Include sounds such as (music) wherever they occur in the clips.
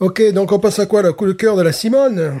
Ok, donc on passe à quoi Le coup de cœur de la Simone?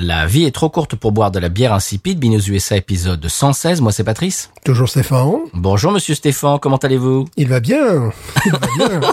La vie est trop courte pour boire de la bière insipide. Binous USA épisode 116. Moi, c'est Patrice. Toujours Stéphane. Bonjour, monsieur Stéphane. Comment allez-vous? Il va bien. Il va bien. (laughs)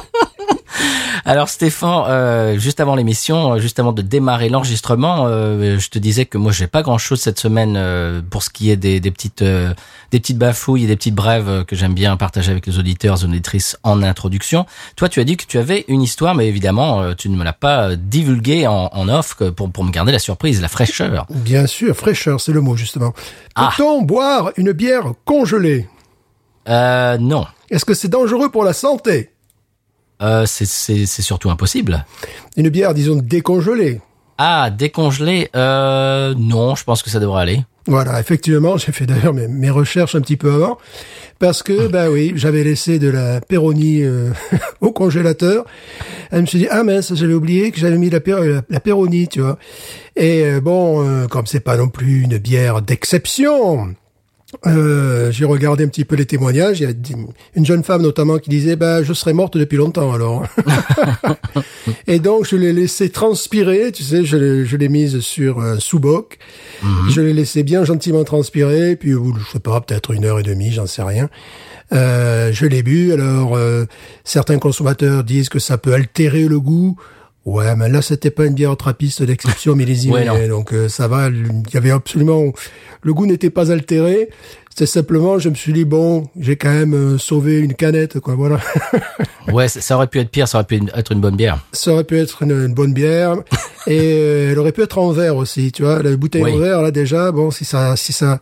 Alors Stéphane, euh, juste avant l'émission, euh, juste avant de démarrer l'enregistrement, euh, je te disais que moi j'ai pas grand-chose cette semaine euh, pour ce qui est des, des petites euh, des petites bafouilles et des petites brèves euh, que j'aime bien partager avec les auditeurs et auditrices en introduction. Toi, tu as dit que tu avais une histoire, mais évidemment, tu ne me l'as pas divulguée en, en off pour pour me garder la surprise, la fraîcheur. bien sûr, fraîcheur, c'est le mot justement. Ah. Peut-on boire une bière congelée? Euh, non, Est-ce que c'est dangereux pour la santé? Euh, c'est c'est c'est surtout impossible. Une bière, disons, décongelée. Ah, décongelé, euh, non, je pense que ça devrait aller. Voilà, effectivement, j'ai fait d'ailleurs mes, mes recherches un petit peu avant, parce que, bah oui, j'avais laissé de la péronie euh, (laughs) au congélateur. Elle me suis dit, ah mince, j'avais oublié que j'avais mis la, péro- la, la péronie, tu vois. Et euh, bon, euh, comme c'est pas non plus une bière d'exception, euh, j'ai regardé un petit peu les témoignages. Il y a une jeune femme notamment qui disait, bah, je serais morte depuis longtemps alors. (laughs) Et donc, je l'ai laissé transpirer, tu sais, je l'ai, je l'ai mise sur un sous-boc. Je l'ai laissé bien gentiment transpirer, puis, je sais pas, peut-être une heure et demie, j'en sais rien. Euh, je l'ai bu. Alors, euh, certains consommateurs disent que ça peut altérer le goût. Ouais, mais là, c'était pas une bière trappiste d'exception millésimée. (laughs) Ouais, non. donc, euh, ça va. Il y avait absolument, le goût n'était pas altéré. C'est simplement, je me suis dit, bon, j'ai quand même euh, sauvé une canette, quoi, voilà. (laughs) Ouais, ça, ça aurait pu être pire, ça aurait pu être une bonne bière. ça aurait pu être une, une bonne bière (laughs) et euh, elle aurait pu être en verre aussi tu vois la bouteille Oui. en verre là déjà bon si ça si ça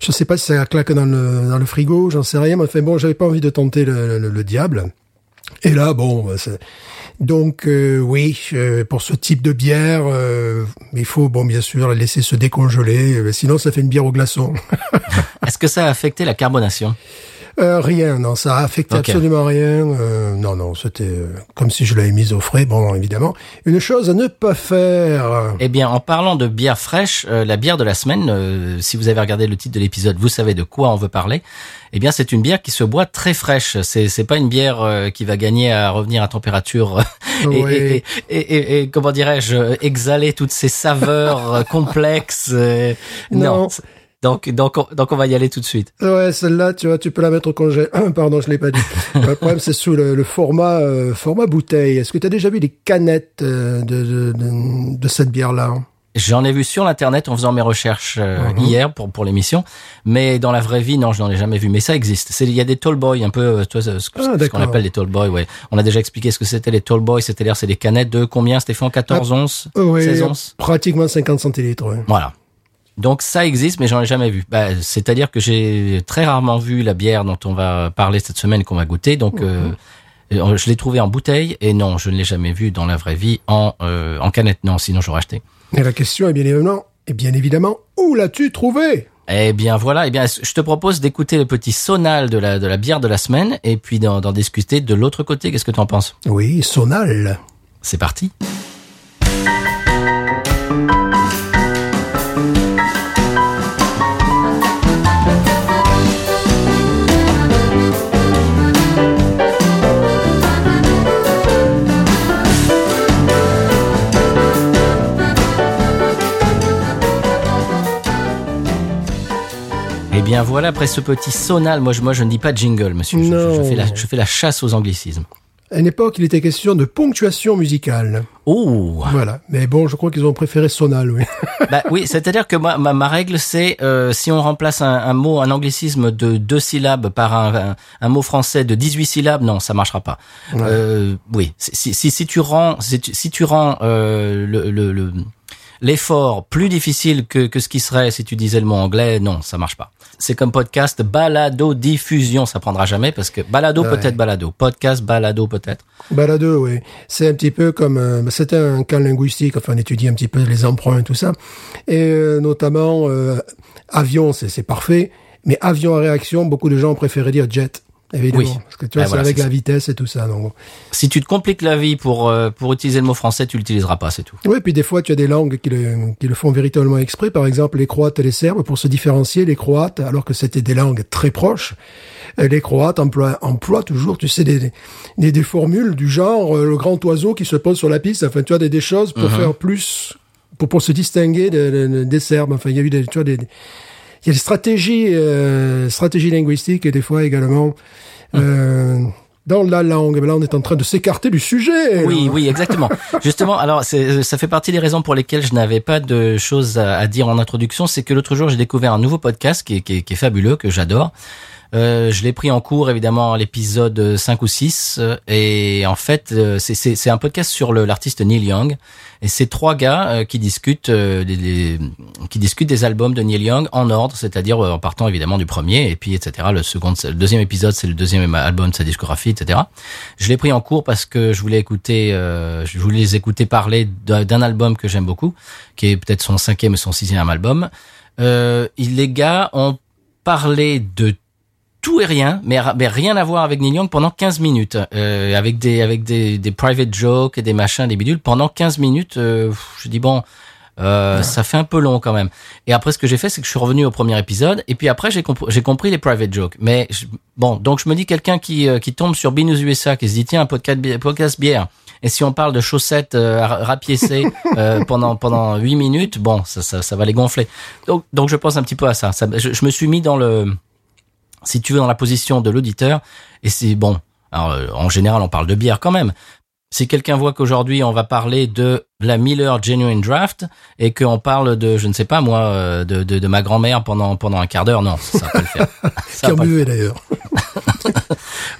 je sais pas si ça claque dans le dans le frigo j'en sais rien mais enfin bon j'avais pas envie de tenter le, le, le diable et là bon bah, donc euh, oui euh, pour ce type de bière euh, il faut bon bien sûr la laisser se décongeler euh, sinon ça fait une bière au glaçon. (laughs) Est-ce que ça a affecté la carbonation? Euh, rien, non, ça a affecté absolument rien. Euh, non, non, c'était euh, comme si je l'avais mise au frais. Bon, évidemment, une chose à ne pas faire. Eh bien, en parlant de bière fraîche, euh, la bière de la semaine, euh, si vous avez regardé le titre de l'épisode, vous savez de quoi on veut parler. Eh bien, c'est une bière qui se boit très fraîche. C'est c'est pas une bière euh, qui va gagner à revenir à température et, Oui. et, et, et- comment dirais-je exhaler toutes ces saveurs complexes. Non. non. Donc donc on, donc on va y aller tout de suite. Ouais, celle-là, tu vois, tu peux la mettre au congé. (clears throat) Pardon, je l'ai pas dit. (laughs) le problème, c'est sous le, le format euh, format bouteille. Est-ce que tu as déjà vu des canettes euh, de, de, de, de cette bière-là? J'en ai vu sur l'internet en faisant mes recherches euh, Mhm. hier pour pour l'émission, mais dans la vraie vie non, je n'en ai jamais vu. Mais ça existe. C'est il y a des tall boys un peu, euh, toi, ce, ce- Ah, ce qu'on appelle les tall boys. Ouais, on a déjà expliqué ce que c'était les tall boys. C'est-à-dire c'est des canettes de combien, Stéphane? 14 onces, Euh, Oui, 16 onces? pratiquement 50 centilitres. ouais. Voilà. Donc ça existe, mais j'en ai jamais vu. Bah, c'est-à-dire que j'ai très rarement vu la bière dont on va parler cette semaine qu'on va goûter. Donc euh, euh, je l'ai trouvé en bouteille et non, je ne l'ai jamais vu dans la vraie vie en euh, en canette. Non, sinon j'aurais acheté. Et la question est bien évidemment, et bien évidemment, où l'as-tu trouvé Eh bien voilà, eh bien je te propose d'écouter le petit sonal de la de la bière de la semaine et puis d'en d'en discuter de l'autre côté. Qu'est-ce que tu en penses? Oui, Sonal. C'est parti. Bien voilà, après ce petit sonal, moi je, moi je ne dis pas jingle, monsieur. Je- Je, fais la, je fais la chasse aux anglicismes. À une époque, il était question de ponctuation musicale. Oh Voilà. Mais bon, je crois qu'ils ont préféré sonal, oui. (laughs) bah oui, c'est-à-dire que moi, ma, ma règle, c'est euh, si on remplace un, un mot, un anglicisme de deux syllabes par un, un, un mot français de 18 syllabes, non, ça marchera pas. Euh, oui, si, si, si tu rends, si tu, si tu rends euh, le, le, le- l'effort plus difficile que, que ce qui serait si tu disais le mot anglais, non, ça marche pas. C'est comme podcast, balado, diffusion, ça prendra jamais parce que balado Ouais. peut-être balado, podcast, balado peut-être. Balado, oui. C'est un petit peu comme... euh, c'était un cas linguistique, enfin, on étudie un petit peu les emprunts et tout ça. Et euh, notamment, euh, avion, c'est c'est parfait. Mais avion à réaction, beaucoup de gens préféraient dire jet, évidemment. Oui. Parce que tu vois, Ah, c'est avec la vitesse et tout ça. Donc, Si tu te compliques la vie pour euh, pour utiliser le mot français, tu l'utiliseras pas, c'est tout. Oui, puis des fois, tu as des langues qui le, qui le font véritablement exprès. Par exemple, les Croates et les Serbes, pour se différencier, les Croates, alors que c'était des langues très proches, euh, les Croates emploient, emploient toujours, tu sais, des, des, des formules du genre euh, le grand oiseau qui se pose sur la piste. Enfin, tu as des, des choses pour faire plus, pour, pour se distinguer de- de- des Serbes. Enfin, il y a eu des, tu vois, des, il y a des stratégies, euh, stratégies linguistiques et des fois également euh, dans la langue. Mais là, on est en train de s'écarter du sujet. Oui, là. oui, exactement. (laughs) Justement, alors c'est, ça fait partie des raisons pour lesquelles je n'avais pas de choses à, à dire en introduction. C'est que l'autre jour, j'ai découvert un nouveau podcast qui est, qui est, qui est fabuleux, que j'adore. Euh, je l'ai pris en cours évidemment à l'épisode 5 ou 6 euh, et en fait euh, c'est- un podcast sur l'artiste Neil Young et c'est trois gars qui discutent des, des- qui discutent des albums de Neil Young en ordre c'est-à-dire en partant évidemment du premier et puis etc le second le deuxième épisode c'est le deuxième album de sa discographie etc je l'ai pris en cours parce que je voulais écouter euh, je voulais les écouter parler d'un album que j'aime beaucoup qui est peut-être son cinquième ou son sixième album. Euh, les gars ont parlé de tout et rien, mais, mais rien à voir avec Neil Young pendant 15 minutes, euh, avec des avec des, des private jokes et des machins, des bidules pendant 15 minutes. Euh, je dis bon, euh, ça fait un peu long quand même. Et après, ce que j'ai fait, c'est que je suis revenu au premier épisode, et puis après, j'ai compris, j'ai compris les private jokes. Mais je- bon, donc je me dis quelqu'un qui euh, qui tombe sur Binous USA, qui se dit tiens un podcast bi- podcast bière. Et si on parle de chaussettes euh, ra- rapiécées (laughs) euh, pendant pendant huit minutes, bon, ça, ça ça va les gonfler. Donc donc je pense un petit peu à ça. ça je, je me suis mis dans le si tu veux, dans la position de l'auditeur. Et c'est bon. Alors, euh, en général, on parle de bière quand même. Si quelqu'un voit qu'aujourd'hui on va parler de la Miller Genuine Draft et qu'on parle de, je ne sais pas moi, euh, de, de, de ma grand-mère pendant pendant un quart d'heure, non, ça va pas le faire. (laughs) Qui d'ailleurs. (laughs)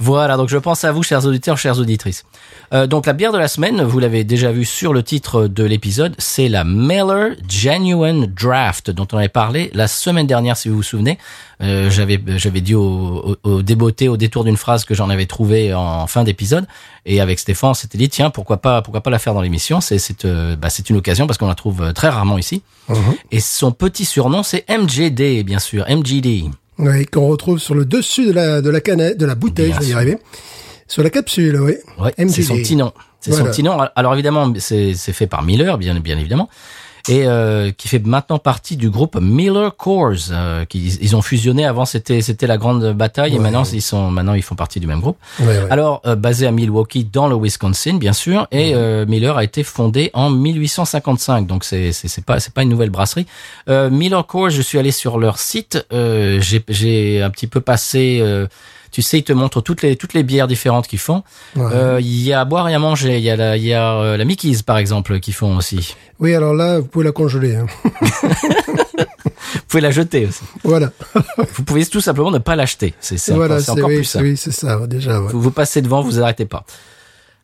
voilà, donc je pense à vous, chers auditeurs, chères auditrices. Euh, donc la bière de la semaine, vous l'avez déjà vu sur le titre de l'épisode, c'est la Miller Genuine Draft, dont on avait parlé la semaine dernière, si vous vous souvenez. Euh, j'avais j'avais dit au, au, au débeauté, au détour d'une phrase que j'en avais trouvé en fin d'épisode, et avec Stéphane, on s'était dit tiens pourquoi pas pourquoi pas la faire dans l'émission? C'est c'est euh, bah, c'est une occasion parce qu'on la trouve euh, très rarement ici. Et son petit surnom c'est MJD, bien sûr, MGD. Oui, qu'on retrouve sur le dessus de la, de la canette, de la bouteille, Bien je vais y arriver. Sur la capsule, oui. Ouais, c'est son petit nom. C'est son petit nom. Alors évidemment, c'est c'est fait par Miller, bien bien évidemment, et euh, qui fait maintenant partie du groupe Miller Coors. Euh, qui ils ont fusionné. Avant c'était c'était la grande bataille, et Ouais. maintenant ils sont maintenant ils font partie du même groupe. Ouais. Alors euh, basé à Milwaukee dans le Wisconsin, bien sûr, et euh, Miller a été fondé en 1855. Donc c'est c'est c'est pas c'est pas une nouvelle brasserie. Euh, Miller Coors, je suis allé sur leur site. Euh, j'ai j'ai un petit peu passé. Tu sais, ils te montrent toutes les toutes les bières différentes qu'ils font. Ouais. Euh, Il y a à boire et à manger. Il y a la, il y a euh, la Mickey's par exemple qui font aussi. Oui, alors là, vous pouvez la congeler. hein. (laughs) Vous pouvez la jeter aussi. voilà. (laughs) Vous pouvez tout simplement ne pas l'acheter. C'est voilà, encore, oui, plus ça. oui, c'est ça, déjà. ouais. Vous, vous passez devant, vous arrêtez pas.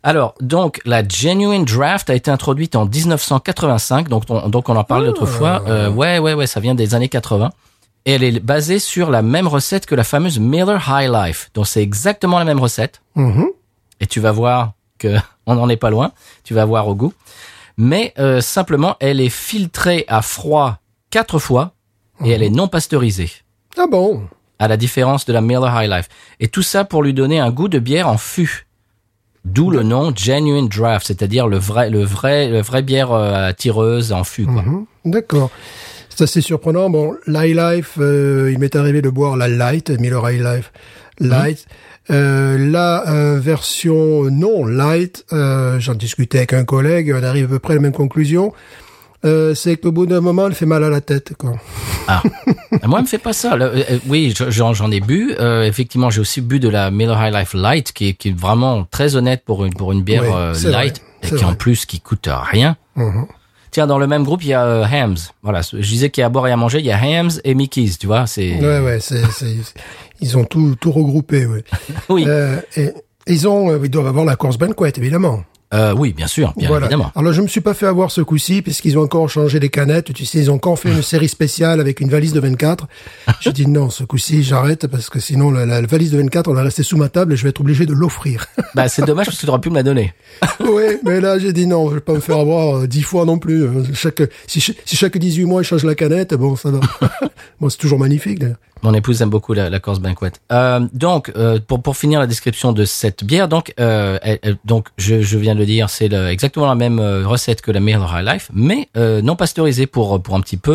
Alors, donc, la Genuine Draft a été introduite en 1985, donc on, donc on en parlait l'autre fois. Euh, ouais, ouais, ouais, ça vient des années 80. Et elle est basée sur la même recette que la fameuse Miller High Life. Donc c'est exactement la même recette. Mhm. Et tu vas voir que (laughs) on n'en est pas loin. Tu vas voir au goût. Mais euh, simplement, elle est filtrée à froid quatre fois et elle est non pasteurisée Ah bon? À la différence de la Miller High Life. Et tout ça pour lui donner un goût de bière en fût. D'où le nom Genuine Draft, c'est-à-dire le vrai, le vrai, le vrai bière euh, tireuse en fût. Quoi. Mhm. D'accord. C'est assez surprenant. Bon, l'High Life, euh, il m'est arrivé de boire la Light, Miller High Life Light. Euh, la euh, version non light, euh, j'en discutais avec un collègue, on arrive à peu près à la même conclusion. euh, c'est qu'au bout d'un moment, elle fait mal à la tête, quoi. Ah, (laughs) moi, elle me fait pas ça. Le- euh, oui, je- j'en j'en ai bu. Euh, effectivement, j'ai aussi bu de la Miller High Life Light, qui est, qui est vraiment très honnête pour une pour une bière Oui, light vrai, et qui en plus qui coûte rien. Mhm. Tiens, dans le même groupe, il y a euh, Hams. Voilà, je disais qu'il y a à boire et à manger. Il y a Hams et Mickey's, tu vois. C'est Ouais, ouais, c'est, c'est, ils ont tout, tout regroupé, ouais. (laughs) oui, Euh, et, ils ont, euh, ils doivent avoir la course banquet, évidemment. Euh, oui, bien sûr, bien voilà. évidemment. Alors, je me suis pas fait avoir ce coup-ci, puisqu'ils ont encore changé les canettes. Tu sais, ils ont encore fait une série spéciale avec une valise de 24. J'ai dit non, ce coup-ci, j'arrête, parce que sinon, la, la valise de 24, on va rester sous ma table et je vais être obligé de l'offrir. Bah, c'est dommage parce que tu aurais pu me la donner. (laughs) oui, mais là, j'ai dit non, je vais pas me faire avoir euh, dix fois non plus. Chaque, si, si chaque 18 mois, ils changent la canette, bon, ça va. (laughs) bon, c'est toujours magnifique, d'ailleurs. Mon épouse aime beaucoup la, la Corse Banquet. Euh, donc, euh, pour pour finir la description de cette bière, donc, euh, elle- elle- donc, je, je viens de dire, c'est exactement la même euh, recette que la Miller High Life, mais euh, non pasteurisée pour pour un petit peu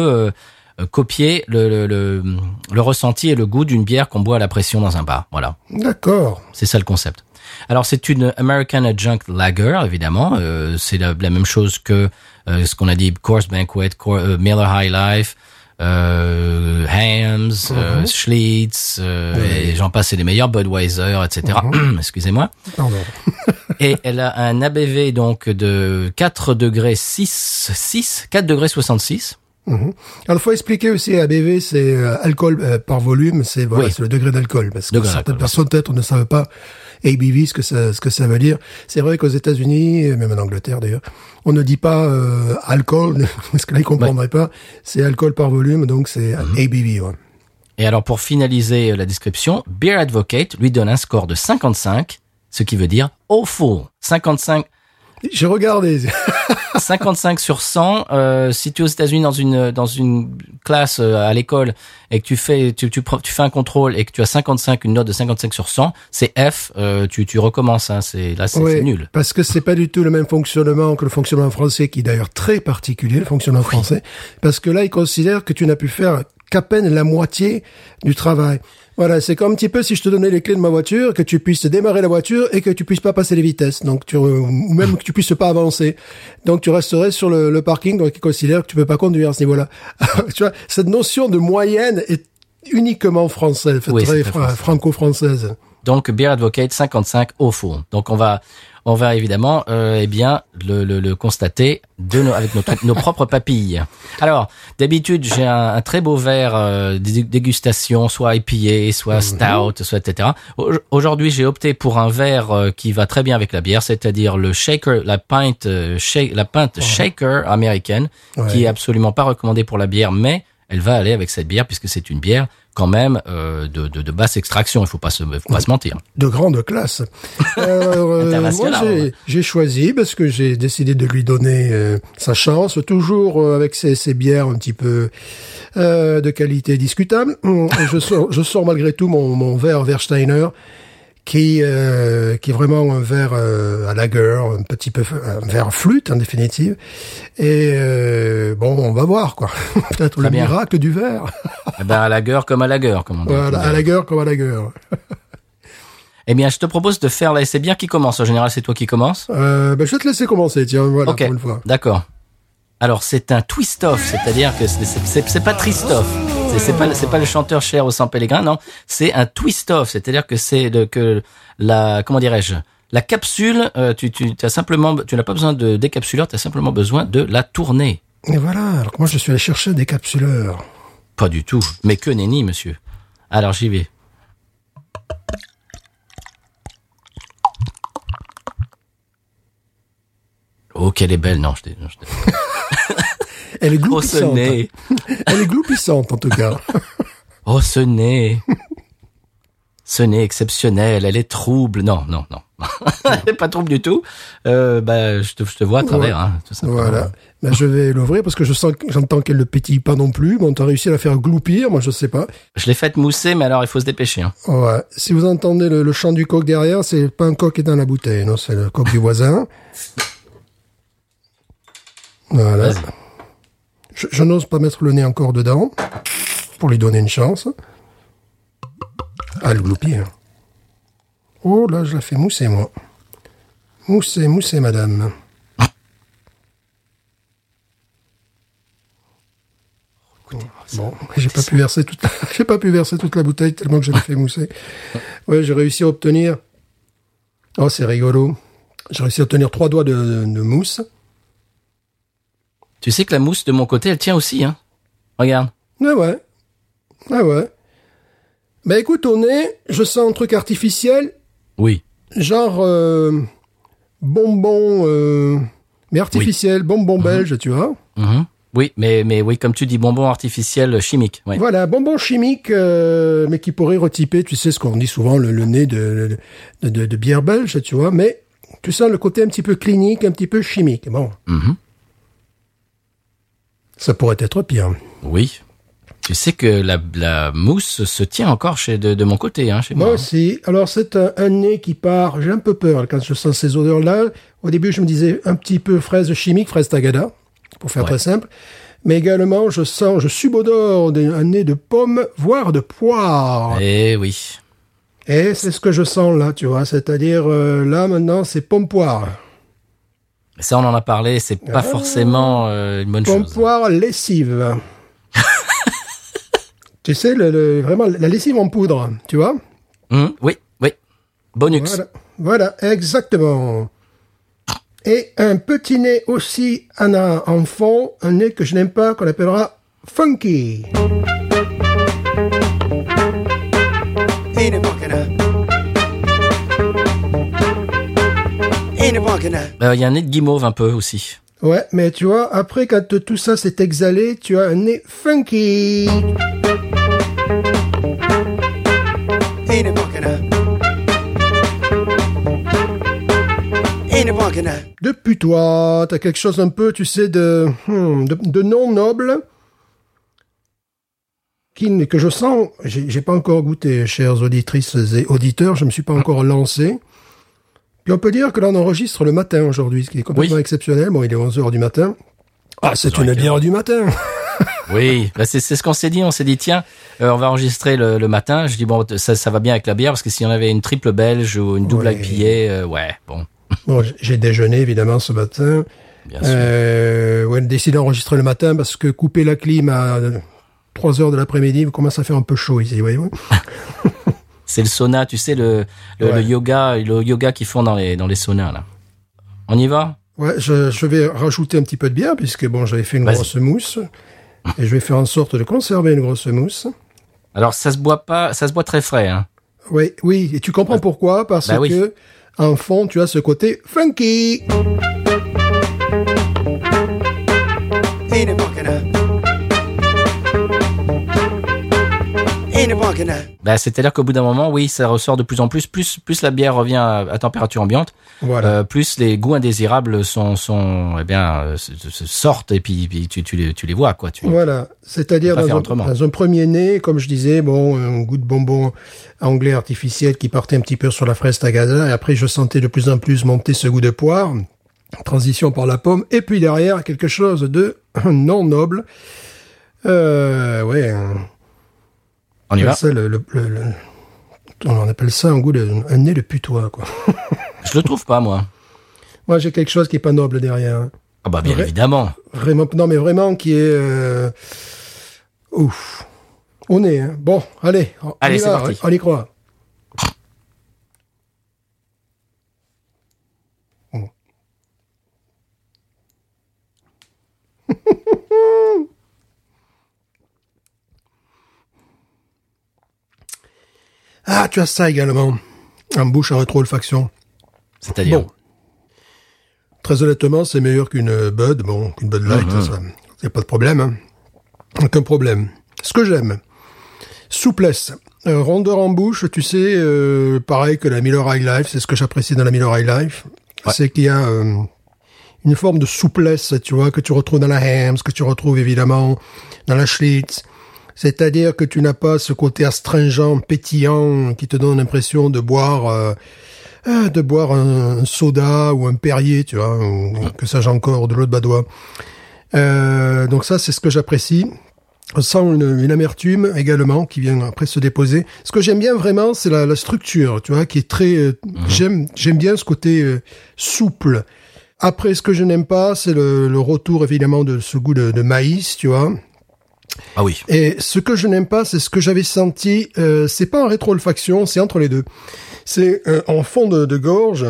euh, copier le, le, le, le ressenti et le goût d'une bière qu'on boit à la pression dans un bar. Voilà. D'accord. C'est ça le concept. Alors c'est une American Adjunct Lager, évidemment. Euh, c'est la, la même chose que ce qu'on a dit Coors Banquet, Miller High Life, euh, Hams, euh, Schlitz, euh, et j'en passe, c'est les meilleurs Budweiser, etc. (clears throat) Excusez-moi. Pardon. (laughs) Et elle a un ABV donc de 4 degrés 6, 6, 4 degrés 66. Mhm. Alors, faut expliquer aussi, ABV, c'est euh, alcool euh, par volume, c'est voilà, Oui. c'est le degré d'alcool. Parce que Degré certaines personnes peut-être ne savent pas ABV ce que ça, ce que ça veut dire. C'est vrai qu'aux États-Unis, et même en Angleterre d'ailleurs, on ne dit pas euh, alcool (laughs) parce que là ils comprendraient pas. C'est alcool par volume, donc c'est Mhm. ABV. Ouais. Et alors pour finaliser euh, la description, Beer Advocate lui donne un score de 55, ce qui veut dire awful. 55 J'ai regardé. (laughs) 55 sur 100. Euh, si tu es aux États-Unis dans une dans une classe euh, à l'école et que tu fais tu, tu tu fais un contrôle et que tu as 55 une note de 55 sur 100, c'est F. euh, tu tu recommences. Hein, c'est là c'est Oui, c'est nul. Parce que c'est pas du tout le même fonctionnement que le fonctionnement français, qui est d'ailleurs très particulier, le fonctionnement français. Parce que là, ils considèrent que tu n'as pu faire qu'à peine la moitié du travail. Voilà, c'est comme un petit peu si je te donnais les clés de ma voiture, que tu puisses démarrer la voiture et que tu puisses pas passer les vitesses. Donc, tu, ou même que tu puisses pas avancer. Donc, tu resterais sur le, le parking, donc ils considèrent que tu peux pas conduire à ce niveau-là. (laughs) tu vois, cette notion de moyenne est uniquement française, Oui, très franco-française. Donc Beer Advocate 55 awful. Donc on va on va évidemment euh, eh bien le, le, le constater de nos, avec notre, nos propres papilles. Alors d'habitude j'ai un, un très beau verre euh, de dégustation, soit IPA, soit stout, soit etc. Au- Aujourd'hui j'ai opté pour un verre euh, qui va très bien avec la bière, c'est-à-dire le shaker, la pinte, euh, shake- la pinte shaker américaine, Ouais. qui est absolument pas recommandée pour la bière, mais elle va aller avec cette bière puisque c'est une bière quand même euh, de, de, de basse extraction. Il faut pas se faut pas se mentir. de grande classe. (laughs) Alors, euh, moi, International, j'ai, choisi parce que j'ai décidé de lui donner euh, sa chance, toujours euh, avec ses, ses bières un petit peu euh, de qualité discutable. Hum, Je sors, je sors malgré tout mon, mon verre Versteiner, qui euh, qui est vraiment un verre euh, à lager, un petit peu un verre flûte en définitive. Et euh, bon, on va voir quoi. (laughs) Peut-être le bien. miracle du verre. (laughs) Eh ben, à la gueule comme à la gueule, comme on dit. voilà, à lager comme à lager. (laughs) Eh bien, je te propose de faire et c'est bien qui commence. En général, c'est toi qui commence. Euh, ben, je vais te laisser commencer, tiens, voilà, ok, pour une fois. d'accord. Alors, c'est un twist-off, c'est-à-dire que c'est pas Tristoff. C'est- pas, c'est pas le chanteur cher au San Pellegrin, non. C'est un twist-off, c'est-à-dire que c'est de, que la, comment dirais-je, la capsule, euh, tu, tu as simplement, tu n'as pas besoin de décapsuleur, tu as simplement besoin de la tourner. Et voilà, alors que moi je suis allé chercher des capsuleurs. Pas du tout. Mais que nenni, monsieur. Alors, j'y vais. Oh, qu'elle est belle. Non, je t'ai- Elle est Oh, ce gloupissante. nez. Elle est gloupissante en tout cas. (laughs) Oh, ce nez. Ce nez exceptionnel. Elle est trouble. Non, non, non. (laughs) Elle est pas trouble du tout. Euh, bah, je te, je te vois à travers, hein, tout simplement. voilà. Ben, je vais l'ouvrir parce que je sens, j'entends qu'elle ne pétille pas non plus. Bon, t'as réussi à la faire gloupir, moi je sais pas. Je l'ai faite mousser, mais alors il faut se dépêcher. Hein. Ouais. Si vous entendez le, le chant du coq derrière, c'est pas un coq qui est dans la bouteille, non, c'est le coq du voisin. (laughs) Voilà. Je, n'ose pas mettre le nez encore dedans pour lui donner une chance. Ah, le gloupir. Oh là, je la fais mousser, moi. Mousser, mousser, madame. Bon, j'ai pas pu verser toute, (laughs) pas pu verser toute la bouteille tellement que je l'ai fait mousser. Ouais, j'ai réussi à obtenir. Oh, c'est rigolo. J'ai réussi à obtenir trois doigts de mousse. Tu sais que la mousse de mon côté, elle tient aussi, hein. Regarde. Ouais, ouais. Ouais, ouais. Bah écoute, au nez, je sens un truc artificiel, Oui. genre euh, bonbon, euh, mais artificiel, bonbon belge, tu vois. Mhm. Oui, mais, mais oui, comme tu dis, bonbon artificiel chimique. Ouais. Voilà, bonbon chimique, euh, mais qui pourrait retyper, tu sais ce qu'on dit souvent, le, le nez de, de, de, de bière belge, tu vois. Mais tu sens le côté un petit peu clinique, un petit peu chimique. Bon, Mhm. Ça pourrait être pire. Oui. Tu sais que la, la mousse se tient encore chez de, de mon côté, hein, chez Moi moi. aussi. Alors c'est un, un nez qui part. J'ai un peu peur quand je sens ces odeurs-là. Au début, je me disais un petit peu fraise chimique, fraise tagada, pour faire Ouais. très simple. Mais également, je sens, je subodore des- un nez de pomme, voire de poire. Eh oui. Et c'est ce que je sens là, tu vois. C'est-à-dire euh, là maintenant, c'est pomme poire, Ça, on en a parlé, c'est pas forcément euh, une bonne chose. poire lessive. (laughs) tu sais, le, le- vraiment la lessive en poudre, tu vois. Mhm. Oui, oui. Bonux. Voilà, voilà, exactement. Et un petit nez aussi en, en fond, un nez que je n'aime pas, qu'on appellera funky. Up? Euh, Il y a un nez de guimauve un peu aussi. Ouais, mais tu vois, après, quand tout ça s'est exhalé, tu as un nez funky. Ain't it bunking up? Ain't it bunking up? De putois, t'as quelque chose un peu, tu sais, de, hmm, de, de non noble, qui, que je sens, j'ai j'ai pas encore goûté, chères auditrices et auditeurs, je me suis pas encore lancé. On peut dire que là, on enregistre le matin aujourd'hui, ce qui est complètement Oui. exceptionnel. Bon, il est 11 heures du matin. Ah, c'est une bière du matin. (laughs) Oui, bah c'est ce qu'on s'est dit. On s'est dit tiens, euh, on va enregistrer le, le matin. Je dis bon, ça, ça va bien avec la bière parce que si on avait une triple belge ou une double Ouais. IPA, euh, ouais, bon, (laughs) Bon, j'ai déjeuné, évidemment, ce matin. bien sûr. Euh, ouais, décidé d'enregistrer le matin parce que couper la clim à 3 heures de l'après-midi commence à faire un peu chaud ici, voyez-vous. (laughs) C'est le sauna, tu sais le le, Ouais. le yoga, le yoga qu'ils font dans les dans les saunas là. On y va? Ouais, je, je vais rajouter un petit peu de bière puisque bon, j'avais fait une grosse mousse et je vais faire en sorte de conserver une grosse mousse. Alors ça se boit pas, ça se boit très frais. Hein. Oui, oui, et tu comprends pourquoi? Parce Bah oui. que en fond, tu as ce côté funky. Bah, c'est-à-dire qu'au bout d'un moment, oui, ça ressort de plus en plus. Plus plus la bière revient à, à température ambiante, Voilà. euh, plus les goûts indésirables sont sont eh bien euh, sortent et puis, puis tu tu les tu les vois quoi. Tu, Voilà, c'est-à-dire dans un, dans un premier nez, comme je disais, bon, un goût de bonbon anglais artificiel qui partait un petit peu sur la fraise tagada, et après je sentais de plus en plus monter ce goût de poire, transition par la pomme, et puis derrière quelque chose de (clears throat) non noble. Euh, ouais, un- On y appelle va. ça le, le- le- le- on appelle ça un goût de, nez de putois, quoi. (laughs) Je le trouve pas moi. Moi, j'ai quelque chose qui est pas noble derrière. hein. Ah bah bien évidemment. Vraiment, non, mais vraiment qui est, euh, ouf. On est, hein. Bon, allez. on Allez, c'est parti. On y croit. (laughs) Ah, tu as ça également. En bouche, en rétro-olfaction. C'est-à-dire. Bon. Très honnêtement, c'est meilleur qu'une Bud, bon, qu'une Bud Light, Mhm. ça. Y a pas de problème, hein. Aucun problème. Ce que j'aime. Souplesse. Euh, rondeur en bouche, tu sais, euh, pareil que la Miller High Life, c'est ce que j'apprécie dans la Miller High Life. Ouais. C'est qu'il y a euh, une forme de souplesse, tu vois, que tu retrouves dans la Hams, que tu retrouves évidemment dans la Schlitz. C'est-à-dire que tu n'as pas ce côté astringent, pétillant, qui te donne l'impression de boire, euh, euh, de boire un, un soda ou un Perrier, tu vois, ou que sais-je encore, de l'eau de badois. Euh, donc ça, c'est ce que j'apprécie. On sent une, une amertume également qui vient après se déposer. Ce que j'aime bien vraiment, c'est la, la structure, tu vois, qui est très. euh, J'aime, j'aime bien ce côté euh, souple. Après, ce que je n'aime pas, c'est le, le retour évidemment de ce goût de, de maïs, tu vois. Ah oui. Et ce que je n'aime pas, c'est ce que j'avais senti. Euh, c'est pas en rétro-olfaction, c'est entre les deux. C'est euh, en fond de, gorge.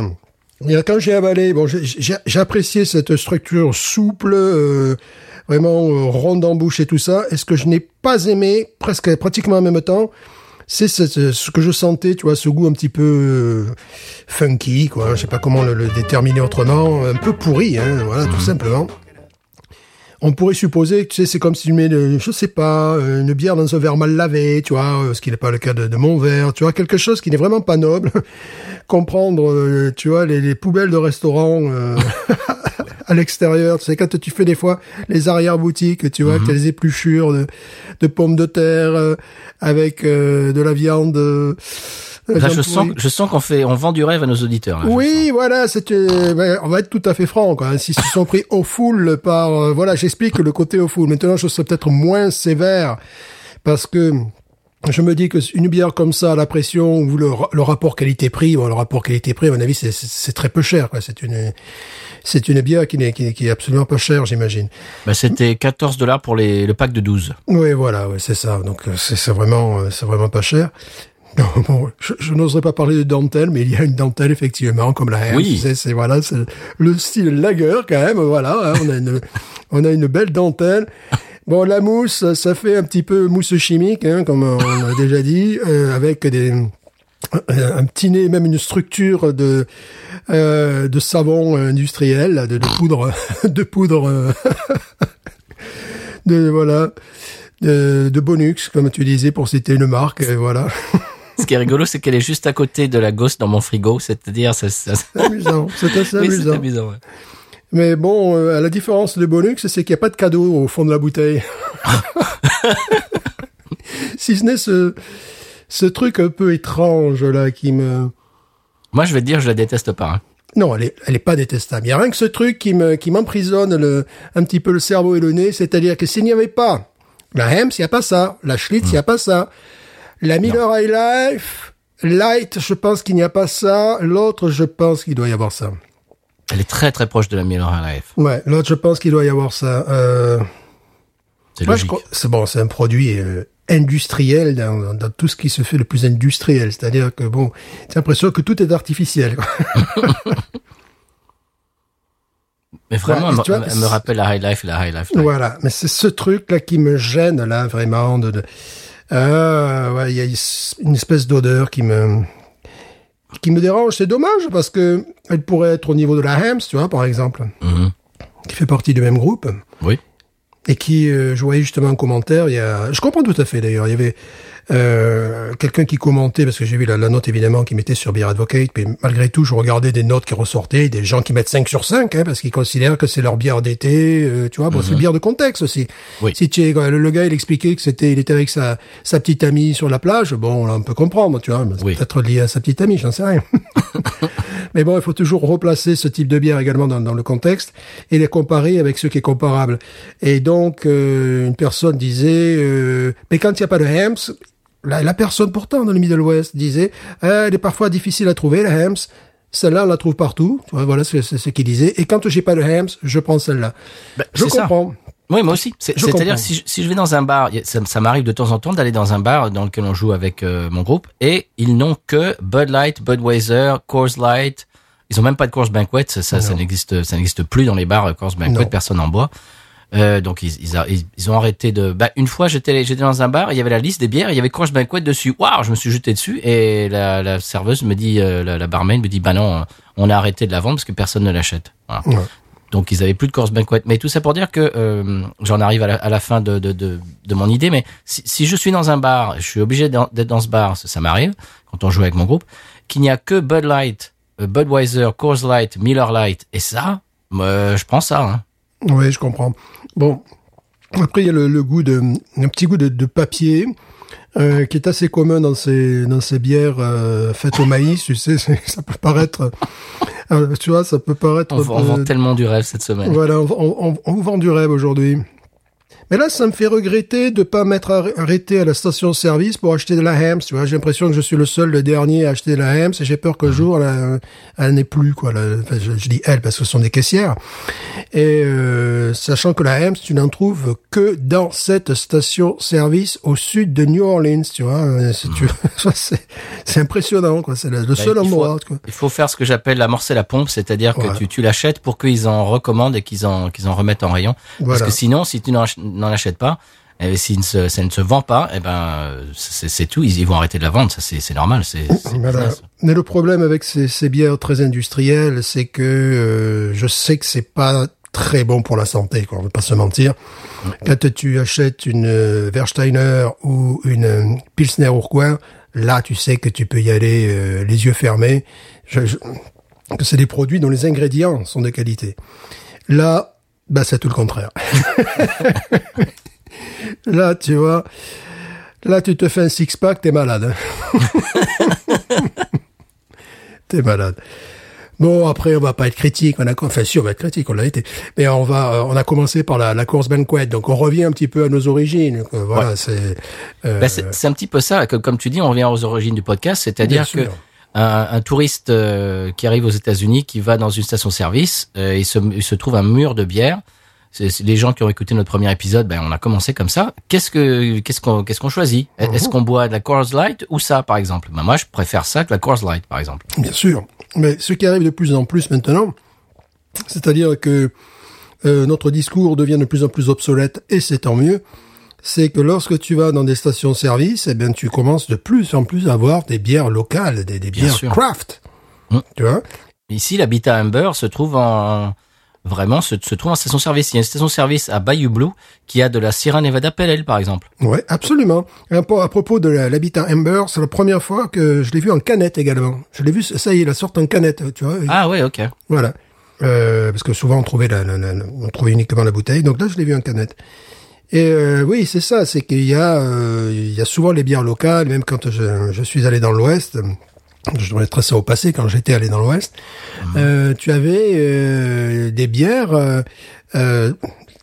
Quand j'ai avalé, bon, j'ai- apprécié cette structure souple, euh, vraiment ronde en bouche et tout ça. Et ce que je n'ai pas aimé, presque pratiquement en même temps, c'est ce, que je sentais, tu vois, ce goût un petit peu funky, quoi. Je sais pas comment le, le déterminer autrement, un peu pourri, hein, voilà, tout simplement. On pourrait supposer que tu sais, c'est comme si tu mets, de- je sais pas, euh, une bière dans un verre mal lavé, tu vois, euh, ce qui n'est pas le cas de, mon verre, tu vois, quelque chose qui n'est vraiment pas noble. (laughs) Comprendre, euh, tu vois, les, les poubelles de restaurant euh, (laughs) à l'extérieur, tu sais, quand tu fais des fois les arrière-boutiques, tu vois, que t'as les épluchures de, de pommes de terre euh, avec euh, de la viande. euh, Là, viande je sens, je sens qu'on fait, on vend du rêve à nos auditeurs. Là, Oui, voilà, c'est euh, ben, on va être tout à fait franc quoi. S'ils se sont pris au full par euh, voilà, j'explique le côté au full. Maintenant, je serais peut-être moins sévère parce que je me dis que une bière comme ça à la pression ou le, le rapport qualité-prix, bon, le rapport qualité-prix à mon avis c'est- très peu cher quoi. C'est une c'est une bière qui n'est qui, qui est absolument pas chère, j'imagine. Bah, c'était 14 dollars pour les, le pack de 12. Oui, voilà, ouais, c'est ça. Donc euh, c'est vraiment, euh, c'est vraiment pas cher. (laughs) Non, bon, je, je n'oserais pas parler de dentelle, mais il y a une dentelle effectivement, comme la. Oui. C'est c'est- voilà, c'est le style lager quand même. Voilà, hein, on a une, (laughs) on a une belle dentelle. Bon, la mousse, ça fait un petit peu mousse chimique, hein, comme on a déjà dit, euh, avec des un petit nez, même une structure de euh, de savon industriel, de, de poudre, (laughs) de poudre, euh, (laughs) de voilà, de, de Bonux, comme tu disais, pour citer une marque, et voilà. Ce qui est rigolo, c'est qu'elle est juste à côté de la gosse dans mon frigo, c'est-à-dire, C'est amusant, c'est assez Oui, amusant. amusant. ouais. Mais bon, euh, à la différence de Bonux, c'est qu'il n'y a pas de cadeau au fond de la bouteille. (laughs) si ce n'est ce, ce truc un peu étrange là qui me... Moi, je vais te dire, je la déteste pas. hein. Non, elle est, elle est pas détestable. Il y a rien que ce truc qui me, qui m'emprisonne le, un petit peu le cerveau et le nez. C'est-à-dire que s'il n'y avait pas la Hems, il n'y a pas ça. La Schlitz, il n'y a pas ça. La Miller High Life, Light, je pense qu'il n'y a pas ça. L'autre, je pense qu'il doit y avoir ça. Elle est très très proche de la Miller High Life. Ouais, l'autre, je pense qu'il doit y avoir ça. Euh, C'est logique. c'est bon, c'est un produit euh, industriel dans, tout ce qui se fait le plus industriel. C'est-à-dire que bon, j'ai l'impression que tout est artificiel. (laughs) Mais vraiment, Ouais, elle, me- tu vois, elle me rappelle la High Life et la High Life. Voilà, mais c'est ce truc-là qui me gêne, là, vraiment. De, de- ouais, il y a une espèce d'odeur qui me qui me dérange. C'est dommage parce que elle pourrait être au niveau de la Hams, tu vois, par exemple, Mhm. qui fait partie du même groupe Oui. Et qui, euh, je voyais justement un commentaire. Il y a, je comprends tout à fait d'ailleurs. Il y avait euh, quelqu'un qui commentait parce que j'ai vu la, la note évidemment qui mettait sur Beer Advocate, mais malgré tout, je regardais des notes qui ressortaient, des gens qui mettent 5 sur 5 hein, parce qu'ils considèrent que c'est leur bière d'été. euh, tu vois, bon, c'est une bière de contexte aussi. Oui. Si tu es, le, le gars, il expliquait que c'était, il était avec sa sa petite amie sur la plage. Bon, là, on peut comprendre, tu vois. Oui. Peut-être lié à sa petite amie, j'en sais rien. (laughs) Mais bon, il faut toujours replacer ce type de bière également dans, dans le contexte et les comparer avec ce qui est comparable. Et donc, euh, une personne disait, euh, mais quand il n'y a pas de Hems, la, la personne pourtant dans le Middle West disait, Ah, elle est parfois difficile à trouver, la Hems. Celle-là, on la trouve partout. Voilà ce, c'est ce qu'il disait. Et quand j'ai pas de Hems, je prends celle-là. Bah, Je c'est ça. comprends. Oui, moi aussi. C'est-à-dire, comprends. si je, si je vais dans un bar, ça, ça m'arrive de temps en temps d'aller dans un bar dans lequel on joue avec euh, mon groupe, et ils n'ont que Bud Light, Budweiser, Coors Light. Ils ont même pas de Coors Banquet, ça, ça, ça n'existe, ça n'existe plus dans les bars euh, Coors Banquet, Non. personne en boit. Euh, donc ils, ils, a- ils- ils ont arrêté de. Bah, une fois, j'étais j'étais dans un bar, il y avait la liste des bières, il y avait Coors Banquet dessus. Waouh, je me suis jeté dessus et la, la serveuse me dit, euh, la, la barmaid me dit, bah non, on a arrêté de la vendre parce que personne ne l'achète. Voilà. Ouais. Donc ils avaient plus de course banquet. Mais tout ça pour dire que euh, j'en arrive à la, à la fin de, de, de, de mon idée. Mais si, si je suis dans un bar, je suis obligé d'être dans ce bar, ça, ça m'arrive quand on joue avec mon groupe, qu'il n'y a que Bud Light, Budweiser, Coors Light, Miller Light et ça, moi, je prends ça. Hein. Oui, je comprends. Bon, après il y a le, le goût de, un petit goût de, de papier euh, qui est assez commun dans ces dans ces bières euh, faites au maïs. Tu sais, (laughs) ça peut paraître, euh, tu vois, ça peut paraître. On, on vend tellement du rêve cette semaine. voilà, on, on, on- vend du rêve aujourd'hui. Mais là, ça me fait regretter de pas m'être arr- arrêté à la station-service pour acheter de la Hams. Tu vois, j'ai l'impression que je suis le seul, le dernier à acheter de la Hams et j'ai peur qu'un jour, elle, elle n'est plus, quoi. La- enfin, je, je dis elle parce que ce sont des caissières. Et euh, sachant que la Hams, tu n'en trouves que dans cette station-service au sud de New Orleans, tu vois. Euh, (laughs) c'est- tu- ça, C'est impressionnant, quoi. C'est le, le seul Bah, il faut- endroit, quoi. Il faut faire ce que j'appelle amorcer la pompe, c'est-à-dire Ouais. que tu, tu l'achètes pour qu'ils en recommandent et qu'ils en, qu'ils en remettent en rayon. Voilà. Parce que sinon, si tu n'en ach- n'en achètes pas, et si ne se- ça ne se vend pas, eh ben, c'est tout. Ils, vont arrêter de la vendre. Ça, c'est normal. C'est Voilà. Mais le problème avec ces, ces bières très industrielles, c'est que euh, je sais que c'est pas très bon pour la santé, quoi. On va pas se mentir. Quand tu achètes une euh, Versteiner ou une euh, Pilsner Urquell, là, tu sais que tu peux y aller euh, les yeux fermés. Je- je- que c'est des produits dont les ingrédients sont de qualité. Là, bah, c'est tout le contraire. (laughs) là, tu vois, là, tu te fais un six-pack, t'es malade. hein. (laughs) T'es malade. Bon, après, on va pas être critique. On a, enfin, si, on va être critique, on l'a été. Mais on va, euh, on a commencé par la, la course banquet. Donc, on revient un petit peu à nos origines. Voilà, c'est, euh, Ben, c'est un petit peu ça. Comme, comme tu dis, on revient aux origines du podcast, c'est-à-dire que sûr. Un, un touriste euh, qui arrive aux États-Unis, qui va dans une station-service, euh, il, se, il se trouve un mur de bière. C'est c'est les gens qui ont écouté notre premier épisode, ben on a commencé comme ça. Qu'est-ce que qu'est-ce qu'on qu'est-ce qu'on choisit? Mhm. Est-ce qu'on boit de la Coors Light ou ça, par exemple? Ben, Moi, je préfère ça que la Coors Light, par exemple. Bien sûr. Mais ce qui arrive de plus en plus maintenant, c'est-à-dire que euh, notre discours devient de plus en plus obsolète, et c'est tant mieux, c'est que lorsque tu vas dans des stations-service, eh bien, tu commences de plus en plus à avoir des bières locales, des, bières sûr. craft. Mm. Tu vois? Ici, l'habitat Amber se trouve en vraiment se, se trouve en station-service. Il y a une station-service à Bayou Blue qui a de la Sierra Nevada Pale Ale, par exemple. Ouais, absolument. Et à, pro- à propos de l'habitat Amber, c'est la première fois que je l'ai vu en canette également. Je l'ai vu, ça y est, la sorte en canette, tu vois. Ah ouais, ok. Voilà. Euh, parce que souvent on trouvait la, la- la- la- on trouvait uniquement la bouteille. Donc là, je l'ai vu en canette. Et euh, oui, c'est ça, c'est qu'il y a, euh, il y a souvent les bières locales. Même quand je, je suis allé dans l'Ouest, je être ça au passé quand j'étais allé dans l'Ouest, euh, tu avais euh, des bières euh, euh,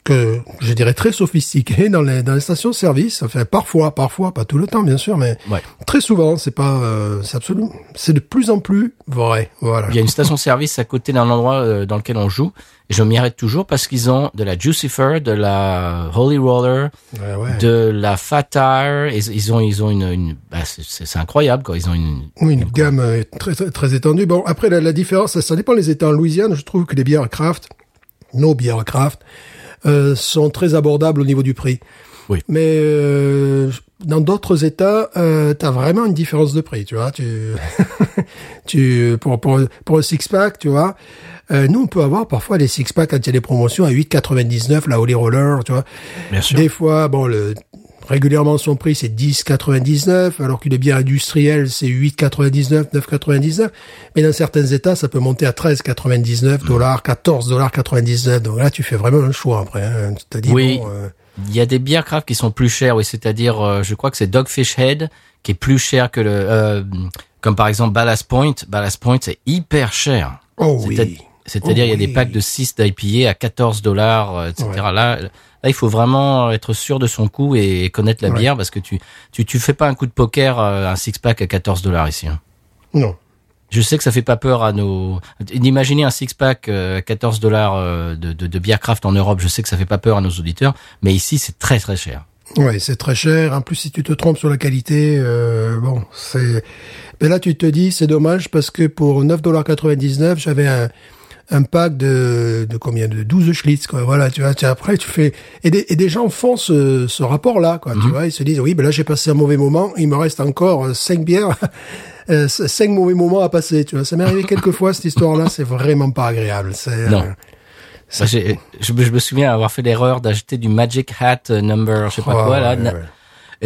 que je dirais très sophistiquées dans les dans les stations-service. Enfin, parfois, parfois, pas tout le temps, bien sûr, mais Ouais. très souvent. C'est pas, euh, c'est absolument, c'est de plus en plus vrai. Voilà. Il y a une station-service à côté d'un endroit dans lequel on joue. Et je m'y arrête toujours parce qu'ils ont de la Jucifer, de la Holy Roller, Ouais, ouais. de la Fat Tire. Ils, ils ont, ils ont une, une bah, c'est- incroyable quoi. Ils ont une. Oui, une gamme euh, très, très, étendue. Bon, après, la, la différence, ça, ça dépend des États. En Louisiane, je trouve que les bières craft, nos bières craft, euh, sont très abordables au niveau du prix. Oui. Mais euh, dans d'autres États, euh, tu as vraiment une différence de prix, tu vois. Tu, (laughs) tu pour, pour, pour un six-pack, tu vois. Euh, nous, on peut avoir parfois des six-packs quand il y a des promotions à 8,99, la Holy Roller, tu vois. Bien sûr. Des fois, bon, le, régulièrement son prix c'est 10,99, alors qu'une bière industrielle c'est 8,99, 9,99. Mais dans certains États, ça peut monter à 13,99 dollars, 14 dollars 99. Donc là, tu fais vraiment un choix après. Hein. Tu te dis, Oui. bon, euh, Il y a des bières craft qui sont plus chères, oui, c'est-à-dire, euh, je crois que c'est Dogfish Head qui est plus cher que le, euh, comme par exemple Ballast Point. Ballast Point, c'est hyper cher. oh oui. C'est-à-dire, Oh il y a des packs de 6 d'IPA à 14 dollars, euh, etc. Ouais. Là, là, il faut vraiment être sûr de son coup et connaître la Ouais. bière parce que tu, tu, tu fais pas un coup de poker, euh, un six-pack à 14 dollars ici. hein. Non. Je sais que ça fait pas peur à nos. D'imaginer un six-pack euh, à 14 dollars de, de, de bière craft en Europe, je sais que ça fait pas peur à nos auditeurs, mais ici c'est très très cher. Ouais, c'est très cher. En plus, si tu te trompes sur la qualité, euh, bon, c'est. Mais là, tu te dis, c'est dommage parce que pour 9,99$, j'avais un, un pack de, de combien de 12 Schlitz, quoi. Voilà, tu vois. tu- Après, tu fais. Et des, et des gens font ce, ce rapport-là, quoi. Tu vois, ils se disent, oui, ben là, j'ai passé un mauvais moment. Il me reste encore 5 bières. (laughs) euh, cinq mauvais moments à passer, tu vois. Ça m'est arrivé (laughs) quelques fois, cette histoire-là. C'est vraiment pas agréable. C'est, Non. euh, j'ai- je, me- je me souviens avoir fait l'erreur d'acheter du Magic Hat euh, number, je sais pas oh, quoi là. ouais, Na- ouais.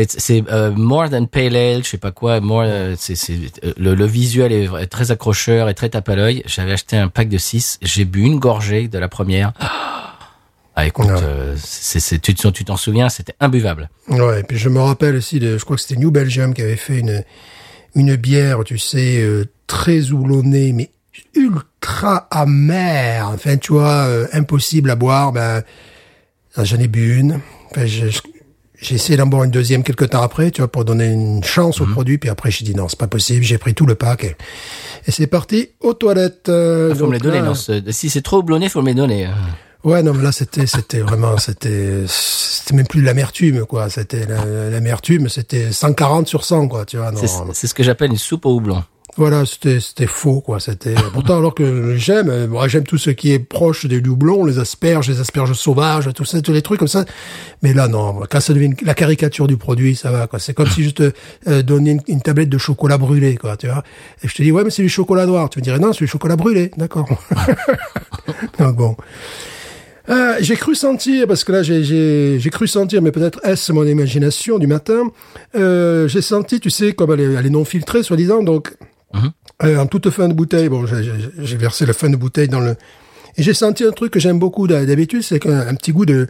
C'est euh, more than pale ale, je sais pas quoi. More, euh, c'est c'est euh, le, le visuel est très accrocheur et très tape à l'œil. J'avais acheté un pack de 6 J'ai bu une gorgée de la première. (gasps) Ah, écoute, Ouais. euh, c'est tu t'en tu t'en souviens, c'était imbuvable. Ouais, et puis je me rappelle aussi de, je crois que c'était New Belgium qui avait fait une une bière, tu sais, euh, très houblonnée, mais ultra amère. Enfin, tu vois, euh, impossible à boire. Ben, Ah, J'en ai bu une. Enfin, je- je- j'ai essayé d'en boire une deuxième quelques temps après, tu vois, pour donner une chance au produit. Puis après, j'ai dit non, c'est pas possible. J'ai pris tout le pack et, et c'est parti aux toilettes. euh, Ah, faut me les donner. là- non, si c'est trop houblonné, faut me les donner. Ouais, non, mais là, c'était, c'était vraiment, c'était, c'était même plus de l'amertume, quoi. C'était la- l'amertume, c'était 140 sur 100, quoi, tu vois. C'est ce que j'appelle une soupe au houblon. Voilà, c'était, c'était faux, quoi. C'était, pourtant, alors que j'aime, euh, moi, j'aime tout ce qui est proche des doublons, les asperges, les asperges sauvages, tout ça, tous les trucs comme ça. Mais là, non, quand ça devient une- la caricature du produit, ça va, quoi. C'est comme si je te euh, donnais une, une tablette de chocolat brûlé, quoi, tu vois. Et je te dis, ouais, mais c'est du chocolat noir. Tu me dirais, non, c'est du chocolat brûlé. D'accord. (laughs) Donc bon. Euh, j'ai cru sentir, parce que là j'ai- j'ai j'ai cru sentir, mais peut-être est-ce mon imagination du matin, euh, j'ai senti, tu sais, comme elle est, elle est non filtrée, soi-disant, donc euh, en toute fin de bouteille, bon, j'ai- versé la fin de bouteille dans le... Et j'ai senti un truc que j'aime beaucoup d'ha- d'habitude, c'est qu'un un petit goût de,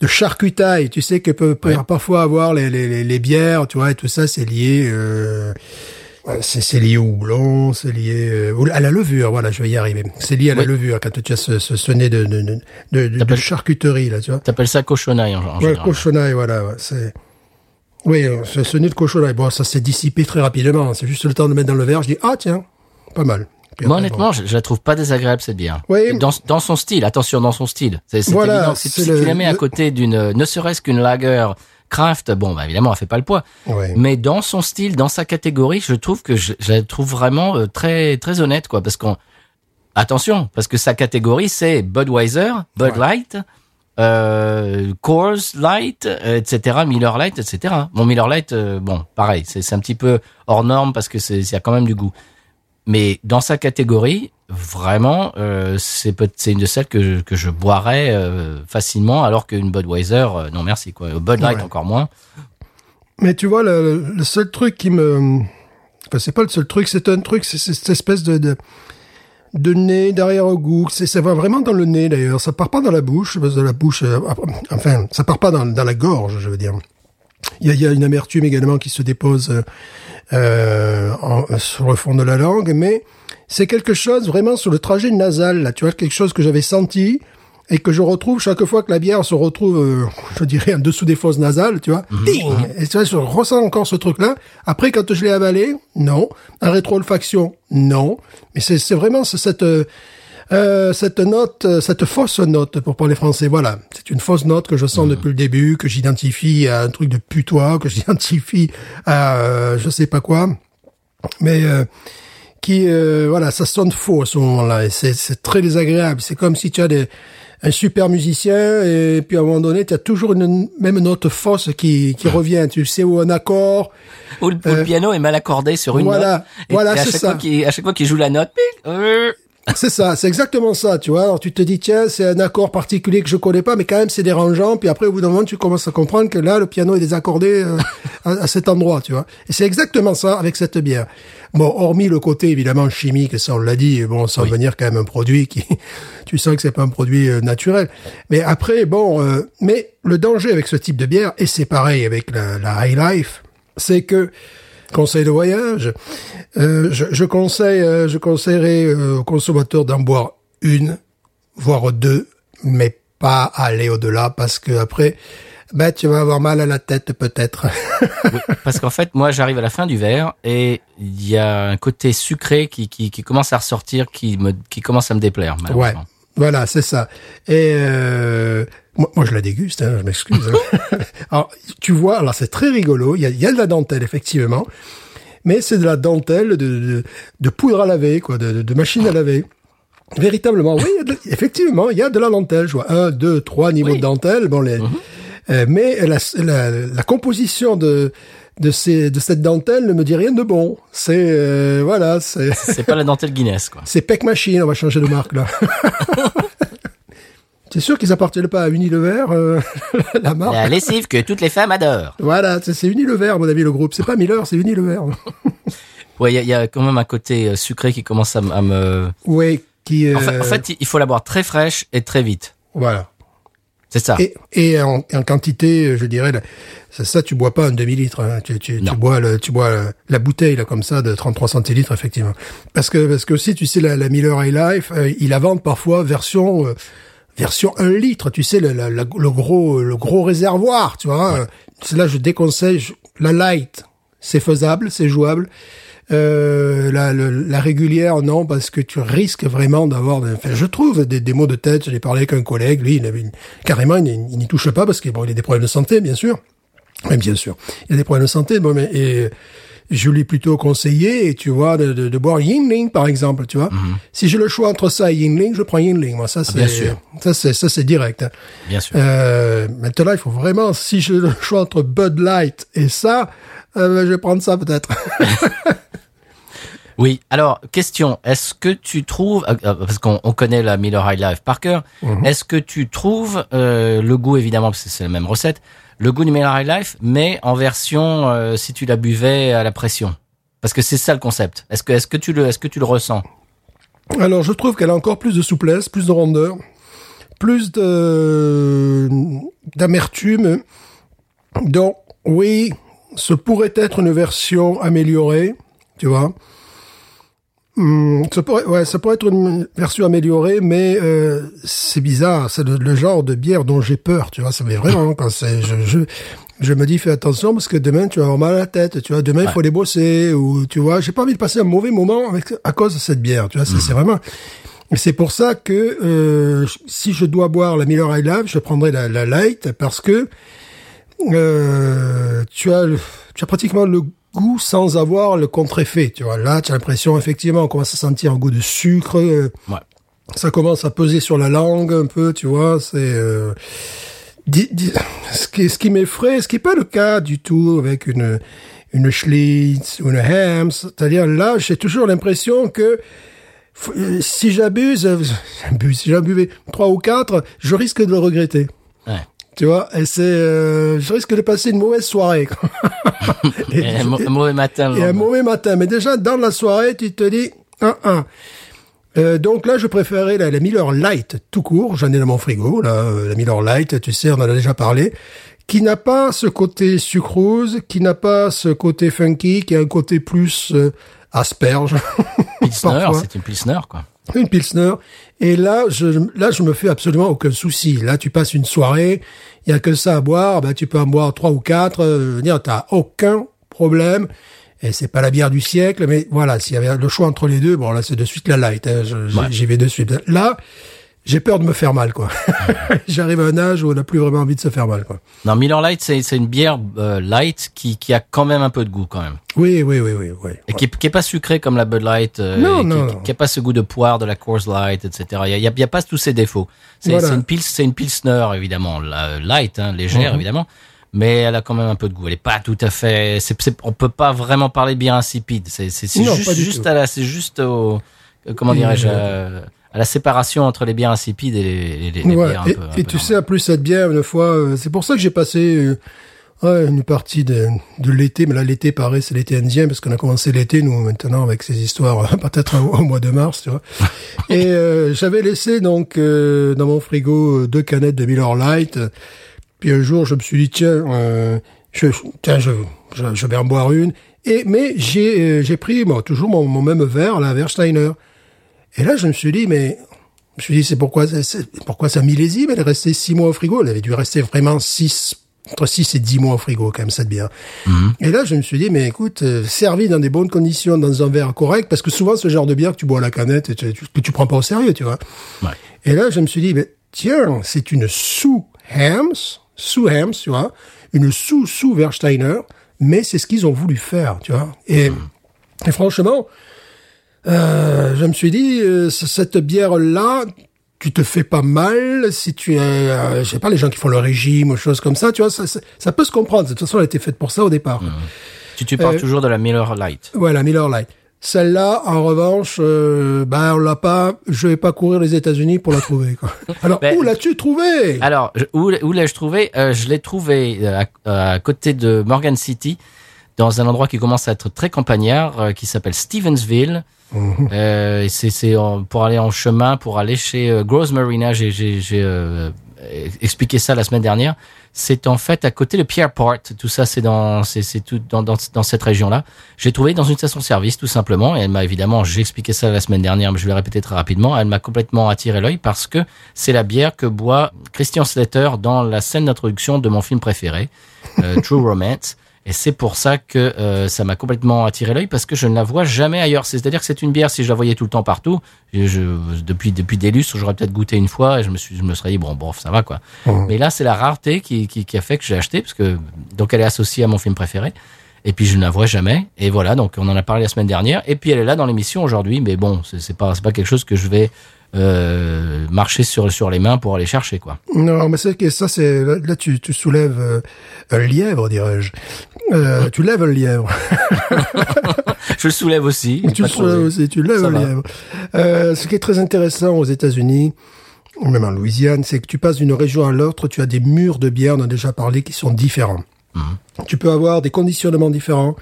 de charcutaille, tu sais, que peut, peut parfois avoir les, les, les, les bières, tu vois, et tout ça, c'est lié... Euh, C'est lié au houblon, c'est lié euh, à la levure, voilà, je vais y arriver. C'est lié à la Oui. levure, quand tu as ce, ce, ce nez de, de, de, charcuterie, là, tu vois. T'appelles ça cochonaille en, en Ouais, général. cochonaille, voilà, ouais, c'est... Oui, euh, ce, ce nez de cochonaille, bon, ça s'est dissipé très rapidement, c'est juste le temps de le mettre dans le verre, je dis, ah tiens, pas mal. Moi, honnêtement, je, je la trouve pas désagréable cette bière. Oui. Dans, dans son style, attention, dans son style. C'est Voilà, évident. Si, c'est si le- tu la mets à côté d'une, ne serait-ce qu'une lager craft, bon, bah évidemment, elle fait pas le poids. Mais dans son style, dans sa catégorie, je trouve que je, je la trouve vraiment euh, très très honnête, quoi. Parce qu'on attention, parce que sa catégorie c'est Budweiser, Bud Light, euh, Coors Light, euh, etc., Miller Light, etc. Bon, Miller Light, euh, bon, pareil, c'est un petit peu hors norme parce que c'est y a quand même du goût. Mais dans sa catégorie, vraiment, euh, c'est une de celles que je, que je boirais facilement, alors qu'une Budweiser, non merci quoi. Bud Light Ouais. encore moins. Mais tu vois, le, le seul truc qui me... Enfin, c'est pas le seul truc, c'est un truc, c'est c'est cette espèce de... de de nez, d'arrière-goût, c'est ça va vraiment dans le nez d'ailleurs, ça part pas dans la bouche, que la bouche, euh, enfin, ça part pas dans, dans la gorge, je veux dire. Il y a, y a une amertume également qui se dépose euh, euh, sur le fond de la langue, mais c'est quelque chose vraiment sur le trajet nasal, là, tu vois, quelque chose que j'avais senti et que je retrouve chaque fois que la bière se retrouve, euh, je dirais, en dessous des fosses nasales, tu vois. Ding Et tu vois, je ressens encore ce truc-là. Après, quand je l'ai avalé, non. En rétro-olfaction, non. Mais c'est vraiment ce- cette... euh, euh, cette note, euh, cette fausse note, pour parler français, voilà. C'est une fausse note que je sens depuis le début, que j'identifie à un truc de putois, que (laughs) j'identifie à euh, je sais pas quoi. Mais euh, qui, euh, voilà, ça sonne faux à ce moment-là. Et c'est très désagréable. C'est comme si tu as des, un super musicien et puis à un moment donné, tu as toujours une même note fausse qui, qui revient. Tu sais où un accord. Ou le, ou le piano est mal accordé sur une Euh, voilà, note. Et, voilà, c'est chaque ça. fois qu'il, à chaque fois qu'il joue la note, euh, (laughs) C'est ça, c'est exactement ça, tu vois. Alors tu te dis tiens, c'est un accord particulier que je connais pas, mais quand même c'est dérangeant. Puis après au bout d'un moment, tu commences à comprendre que là le piano est désaccordé euh, (laughs) à, à cet endroit, tu vois. Et c'est exactement ça avec cette bière. Bon, hormis le côté évidemment chimique, ça on l'a dit, bon, sans venir quand même un produit qui, (laughs) tu sens que c'est pas un produit euh, naturel. Mais après, bon, euh, mais le danger avec ce type de bière, et c'est pareil avec la, la High Life, c'est que conseil de voyage, euh, je, je conseille, euh, je conseillerais euh, aux consommateurs d'en boire une, voire deux, mais pas aller au-delà parce que après, ben tu vas avoir mal à la tête peut-être. oui, parce qu'en fait, moi, j'arrive à la fin du verre et il y a un côté sucré qui, qui, qui commence à ressortir, qui me, qui commence à me déplaire, ouais. Voilà, c'est ça. Et euh, moi, moi, je la déguste, hein, je m'excuse. hein. (laughs) alors, tu vois, alors c'est très rigolo. Il y a, il y a de la dentelle effectivement, mais c'est de la dentelle de, de, de poudre à laver, quoi, de, machine à laver. Véritablement, oui, il y a de- effectivement, il y a de la dentelle. Je vois un, deux, trois niveaux Oui. de dentelle. Bon, les, euh, mais la, la, la composition de de ces de cette dentelle ne me dit rien de bon. C'est euh, voilà, c'est (laughs) C'est pas la dentelle Guinness, quoi. c'est Peck Machine. On va changer de marque là. (laughs) C'est sûr qu'ils appartiennent pas à Unilever, euh, (laughs) la marque. La lessive que toutes les femmes adorent. Voilà, c'est Unilever, à mon avis, le groupe. C'est pas Miller, c'est Unilever. Ouais, il y a, il y a quand même un côté euh, sucré qui commence à, me... Oui, qui. euh, En fait, en fait, il faut la boire très fraîche et très vite. voilà. C'est ça. Et, et en, en quantité, je dirais, ça, ça, tu bois pas un demi-litre. hein. Tu, tu, tu bois, le, tu bois la, la bouteille là comme ça de 33 centilitres, effectivement. Parce que parce que aussi, tu sais, la, la Miller High Life, euh, ils la vendent parfois version euh, version 1 litre, tu sais, le, le, le- le gros, le gros réservoir, tu vois. C'est Là, je déconseille je- la light, c'est faisable, c'est jouable. Euh, la, le- la régulière, non, parce que tu risques vraiment d'avoir, enfin, je trouve des, des maux de tête. J'ai parlé avec un collègue, lui, il avait une- carrément, il, il n'y touche pas parce qu'il bon, il a des problèmes de santé, bien sûr. Oui, bien sûr. Il y a des problèmes de santé, bon, mais et je lui ai plutôt conseillé, tu vois, de, de, de boire Yingling, par exemple, tu vois. Si j'ai le choix entre ça et Yingling, je prends Yingling. Moi, ça, c'est, bien sûr. ça, c'est, ça, c'est direct. hein. Bien sûr. Euh, maintenant, il faut vraiment, si j'ai le choix entre Bud Light et ça, euh, ben, je vais prendre ça peut-être. (laughs) Oui. Alors, question. Est-ce que tu trouves, euh, euh, parce qu'on on connaît la Miller High Life par cœur, Mhm. est-ce que tu trouves euh, le goût, évidemment, parce que c'est la même recette, le goût du Miller High Life, mais en version euh, si tu la buvais à la pression? Parce que c'est ça le concept. Est-ce que, est-ce que tu le, est-ce que tu le ressens? Alors, je trouve qu'elle a encore plus de souplesse, plus de rondeur, plus de d'amertume. Donc, oui, ce pourrait être une version améliorée, tu vois. Hum, ça pourrait, ouais, ça pourrait être une version améliorée, mais euh, c'est bizarre. C'est le, le genre de bière dont j'ai peur, tu vois. Ça fait vraiment (laughs) quand c'est, je, je, je me dis fais attention parce que demain tu vas avoir mal à la tête, tu vois. Demain il faut aller bosser ou tu vois. J'ai pas envie de passer un mauvais moment avec à cause de cette bière, tu vois. C'est- C'est vraiment. C'est pour ça que euh, si je dois boire la Miller High Life, je prendrai la, la light parce que euh, tu as tu as pratiquement le goût sans avoir le contre-effet. Tu vois, là, tu as l'impression effectivement, on commence à sentir un goût de sucre. euh, Ouais. ça commence à peser sur la langue un peu, tu vois. C'est euh, ce qui, ce qui m'effraie, ce qui est pas le cas du tout avec une une Schlitz ou une Hams. C'est-à-dire là, j'ai toujours l'impression que euh, si j'abuse, (laughs) j'abuse, si j'en buvais trois ou quatre, je risque de le regretter. Tu vois, et c'est, euh, je risque de passer une mauvaise soirée. (laughs) et, Et un, mauvais matin. et un mauvais matin. Mais déjà, dans la soirée, tu te dis, un, un. Euh, donc là, je préférais la, la Miller Light tout court. J'en ai dans mon frigo, là, euh, la Miller Light, tu sais, on en a déjà parlé, qui n'a pas ce côté sucrose, qui n'a pas ce côté funky, qui a un côté plus euh, asperge. Pilsner, (laughs) c'est une Pilsner, quoi. Une pilsner. Et là, je, là, je me fais absolument aucun souci. Là, tu passes une soirée, il y a que ça à boire, ben, tu peux en boire trois ou quatre, euh, je veux dire, t'as aucun problème. Et c'est pas la bière du siècle, mais voilà, s'il y avait le choix entre les deux, bon, là, c'est de suite la light, hein, je- j'y Ouais. j'y vais de suite. Là, j'ai peur de me faire mal, quoi. (laughs) J'arrive à un âge où on n'a plus vraiment envie de se faire mal, quoi. Non, Miller Light, c'est une bière euh, light qui, qui a quand même un peu de goût, quand même. Oui, oui, oui, oui, oui. Et qui, est- qui est pas sucré comme la Bud Light, euh, Non, et non, qui- non. qui a pas ce goût de poire de la Coors Light, etc. Il y a, y a, pas tous ces défauts. C'est Voilà. c'est une pils, c'est une pilsner évidemment, la- light, hein, légère Mhm. évidemment, mais elle a quand même un peu de goût. Elle est pas tout à fait. C'est, c'est- on peut pas vraiment parler de bière insipide. C'est, juste, juste tout. à la, c'est juste au, euh, comment dirais-je, euh, euh, à la séparation entre les bières insipides et les, les- les Ouais, bières un et, peu. un et peu tu sais, en plus, cette bière, une fois, euh, c'est pour ça que j'ai passé euh, ouais, une partie de, de l'été, mais là, l'été, pareil, c'est l'été indien, parce qu'on a commencé l'été, nous, maintenant, avec ces histoires, (laughs) peut-être au, mois de mars, tu vois. (laughs) et euh, j'avais laissé, donc, euh, dans mon frigo, euh, deux canettes de Miller Lite. Puis un jour, je me suis dit, tiens, euh, je, tiens, je, je, je vais en boire une. Et, mais j'ai j'ai pris, bon, toujours mon, mon même verre, la Versteiner. Et là, je me suis dit, mais je me suis dit, c'est pourquoi, pourquoi ça millésime? Elle est restée six mois au frigo. Elle avait dû rester vraiment six, entre six et dix mois au frigo, quand même, cette bière. Et là, je me suis dit, mais écoute, euh, servi dans des bonnes conditions, dans un verre correct, parce que souvent, ce genre de bière que tu bois à la canette, et tu, que tu prends pas au sérieux, tu vois. Ouais. Et là, je me suis dit, mais tiens, c'est une sous-Hams, sous-Hams, tu vois, une sous-sous-Versteiner, mais c'est ce qu'ils ont voulu faire, tu vois. Et, et franchement, euh, je me suis dit, euh, cette bière-là, tu te fais pas mal si tu es, euh, je sais pas, les gens qui font le régime ou choses comme ça, tu vois, ça, ça, ça peut se comprendre. De toute façon, elle a été faite pour ça au départ. Tu, tu parles euh, toujours de la Miller Light. Voilà, Miller Lite. Celle-là, en revanche, euh, bah, on l'a pas, je vais pas courir les États-Unis pour la trouver, quoi. (laughs) Alors, Ben, où l'as-tu trouvé? Alors, je- où, où l'ai-je trouvé Euh, Je l'ai trouvé euh, à, à côté de Morgan City, dans un endroit qui commence à être très campagnard, euh, qui s'appelle Stevensville. Euh, et c'est pour aller en chemin, pour aller chez euh, Gross Marina. J'ai euh, euh, expliqué ça la semaine dernière. C'est en fait à côté de Pierreport. Tout ça, c'est dans, c'est, tout dans, dans, dans cette région-là. J'ai trouvé dans une station-service, tout simplement. Et elle m'a évidemment, j'ai expliqué ça la semaine dernière, mais je vais le répéter très rapidement. Elle m'a complètement attiré l'œil parce que c'est la bière que boit Christian Slater dans la scène d'introduction de mon film préféré, euh, (laughs) True Romance. Et c'est pour ça que euh, ça m'a complètement attiré l'œil parce que je ne la vois jamais ailleurs. C'est-à-dire que c'est une bière, si je la voyais tout le temps partout, je, je- depuis depuis des lustres, j'aurais peut-être goûté une fois et je me suis je me serais dit bon bon ça va quoi. Mhm. Mais là c'est la rareté qui, qui qui a fait que j'ai acheté parce que donc elle est associée à mon film préféré. Et puis je ne la vois jamais. Et voilà donc on en a parlé la semaine dernière. Et puis elle est là dans l'émission aujourd'hui. Mais bon c'est c'est pas c'est pas quelque chose que je vais euh, marcher sur sur les mains pour aller chercher quoi. Non, mais c'est que ça, c'est là, là, tu, tu soulèves euh, un lièvre, dirais-je. Euh, tu lèves un lièvre. (laughs) Je le soulève aussi. tu le soulèves aussi, tu lèves va. lièvre. Euh, ce qui est très intéressant aux États-Unis, ou même en Louisiane, c'est que tu passes d'une région à l'autre, tu as des murs de bière, on en a déjà parlé, qui sont différents. Tu peux avoir des conditionnements différents.